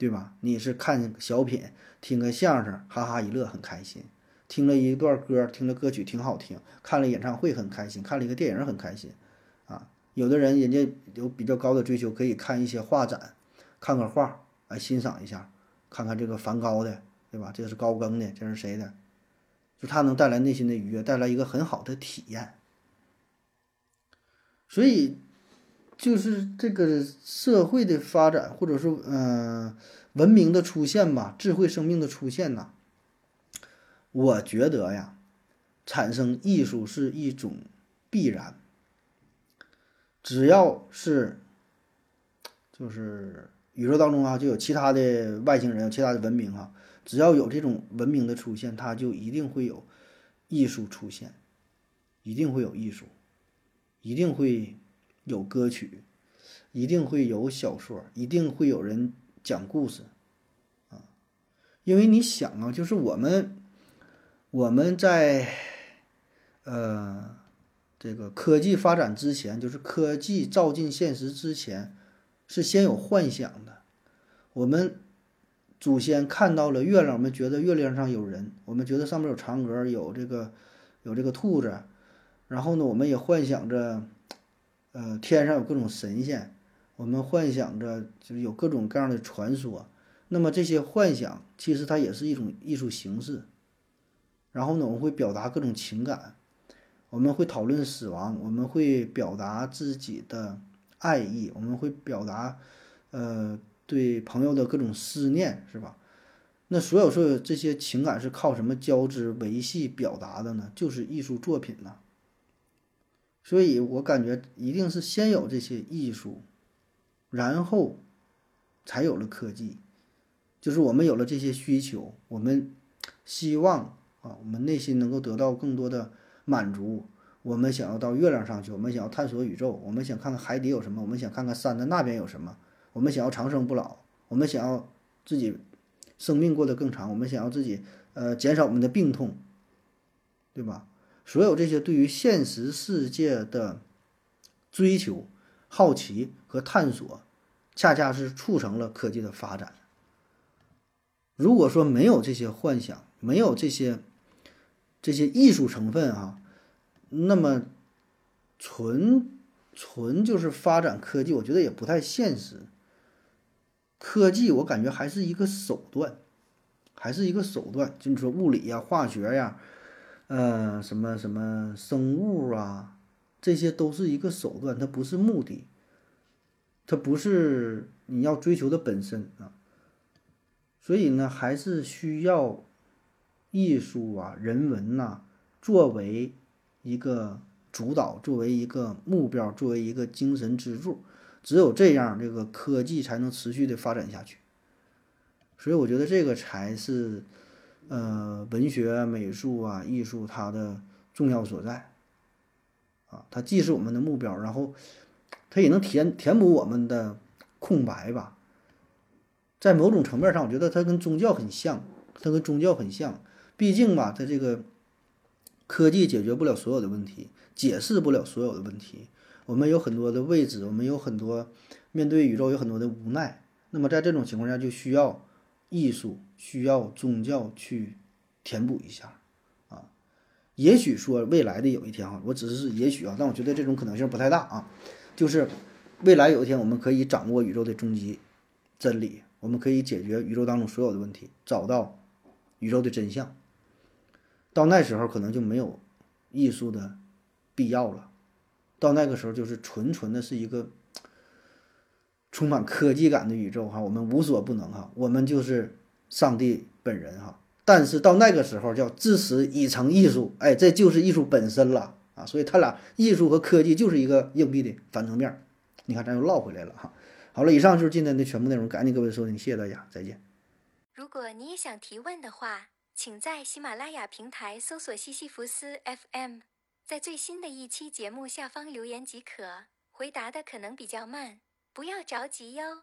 S2: 对吧？你是看小品、听个相声，哈哈一乐，很开心；听了一段歌，听了歌曲挺好听；看了演唱会很开心；看了一个电影很开心。啊，有的人人家有比较高的追求，可以看一些画展，看个画来欣赏一下，看看这个梵高的，对吧？这是高更的，这是谁的？就他能带来内心的愉悦，带来一个很好的体验。所以。就是这个社会的发展，或者说，嗯，文明的出现吧，智慧生命的出现呐，我觉得呀，产生艺术是一种必然。只要是，就是宇宙当中啊，就有其他的外星人，有其他的文明啊，只要有这种文明的出现，它就一定会有艺术出现，一定会有艺术，一定会。有歌曲，一定会有小说，一定会有人讲故事，啊，因为你想啊，就是我们我们在呃这个科技发展之前，就是科技照进现实之前，是先有幻想的。我们祖先看到了月亮，我们觉得月亮上有人，我们觉得上面有嫦娥，有这个有这个兔子，然后呢，我们也幻想着。呃，天上有各种神仙，我们幻想着就是有各种各样的传说。那么这些幻想其实它也是一种艺术形式。然后呢，我们会表达各种情感，我们会讨论死亡，我们会表达自己的爱意，我们会表达呃对朋友的各种思念，是吧？那所有所有这些情感是靠什么交织维系表达的呢？就是艺术作品呢。所以我感觉一定是先有这些艺术，然后才有了科技。就是我们有了这些需求，我们希望啊，我们内心能够得到更多的满足。我们想要到月亮上去，我们想要探索宇宙，我们想看看海底有什么，我们想看看山的那边有什么，我们想要长生不老，我们想要自己生命过得更长，我们想要自己呃减少我们的病痛，对吧？所有这些对于现实世界的追求、好奇和探索，恰恰是促成了科技的发展。如果说没有这些幻想，没有这些这些艺术成分啊，那么纯纯就是发展科技，我觉得也不太现实。科技我感觉还是一个手段，还是一个手段，就是说物理呀、化学呀，呃，什么什么生物啊，这些都是一个手段，它不是目的，它不是你要追求的本身啊。所以呢，还是需要艺术啊、人文呐作为一个主导，作为一个目标，作为一个精神支柱。只有这样，这个科技才能持续的发展下去。所以，我觉得这个才是呃文学、美术啊、艺术它的重要所在啊。它既是我们的目标，然后它也能填填补我们的空白吧。在某种层面上，我觉得它跟宗教很像，它跟宗教很像。毕竟吧，它这个科技解决不了所有的问题，解释不了所有的问题。我们有很多的未知，我们有很多面对宇宙有很多的无奈。那么在这种情况下，就需要艺术，需要宗教去填补一下啊。也许说未来的有一天啊，我只是也许啊，但我觉得这种可能性不太大啊。就是未来有一天，我们可以掌握宇宙的终极真理。我们可以解决宇宙当中所有的问题，找到宇宙的真相。到那时候，可能就没有艺术的必要了。到那个时候，就是纯纯的是一个充满科技感的宇宙哈，我们无所不能哈，我们就是上帝本人哈。但是到那个时候，叫至死已成艺术，哎，这就是艺术本身了啊。所以，他俩艺术和科技就是一个硬币的反层面。你看，咱又唠回来了哈。好了，以上就是今天的全部内容，感谢各位收听，谢谢大家，再见。
S3: 如果你也想提问的话，请在喜马拉雅平台搜索西西弗斯 FM，在最新的一期节目下方留言即可。回答的可能比较慢，不要着急哟。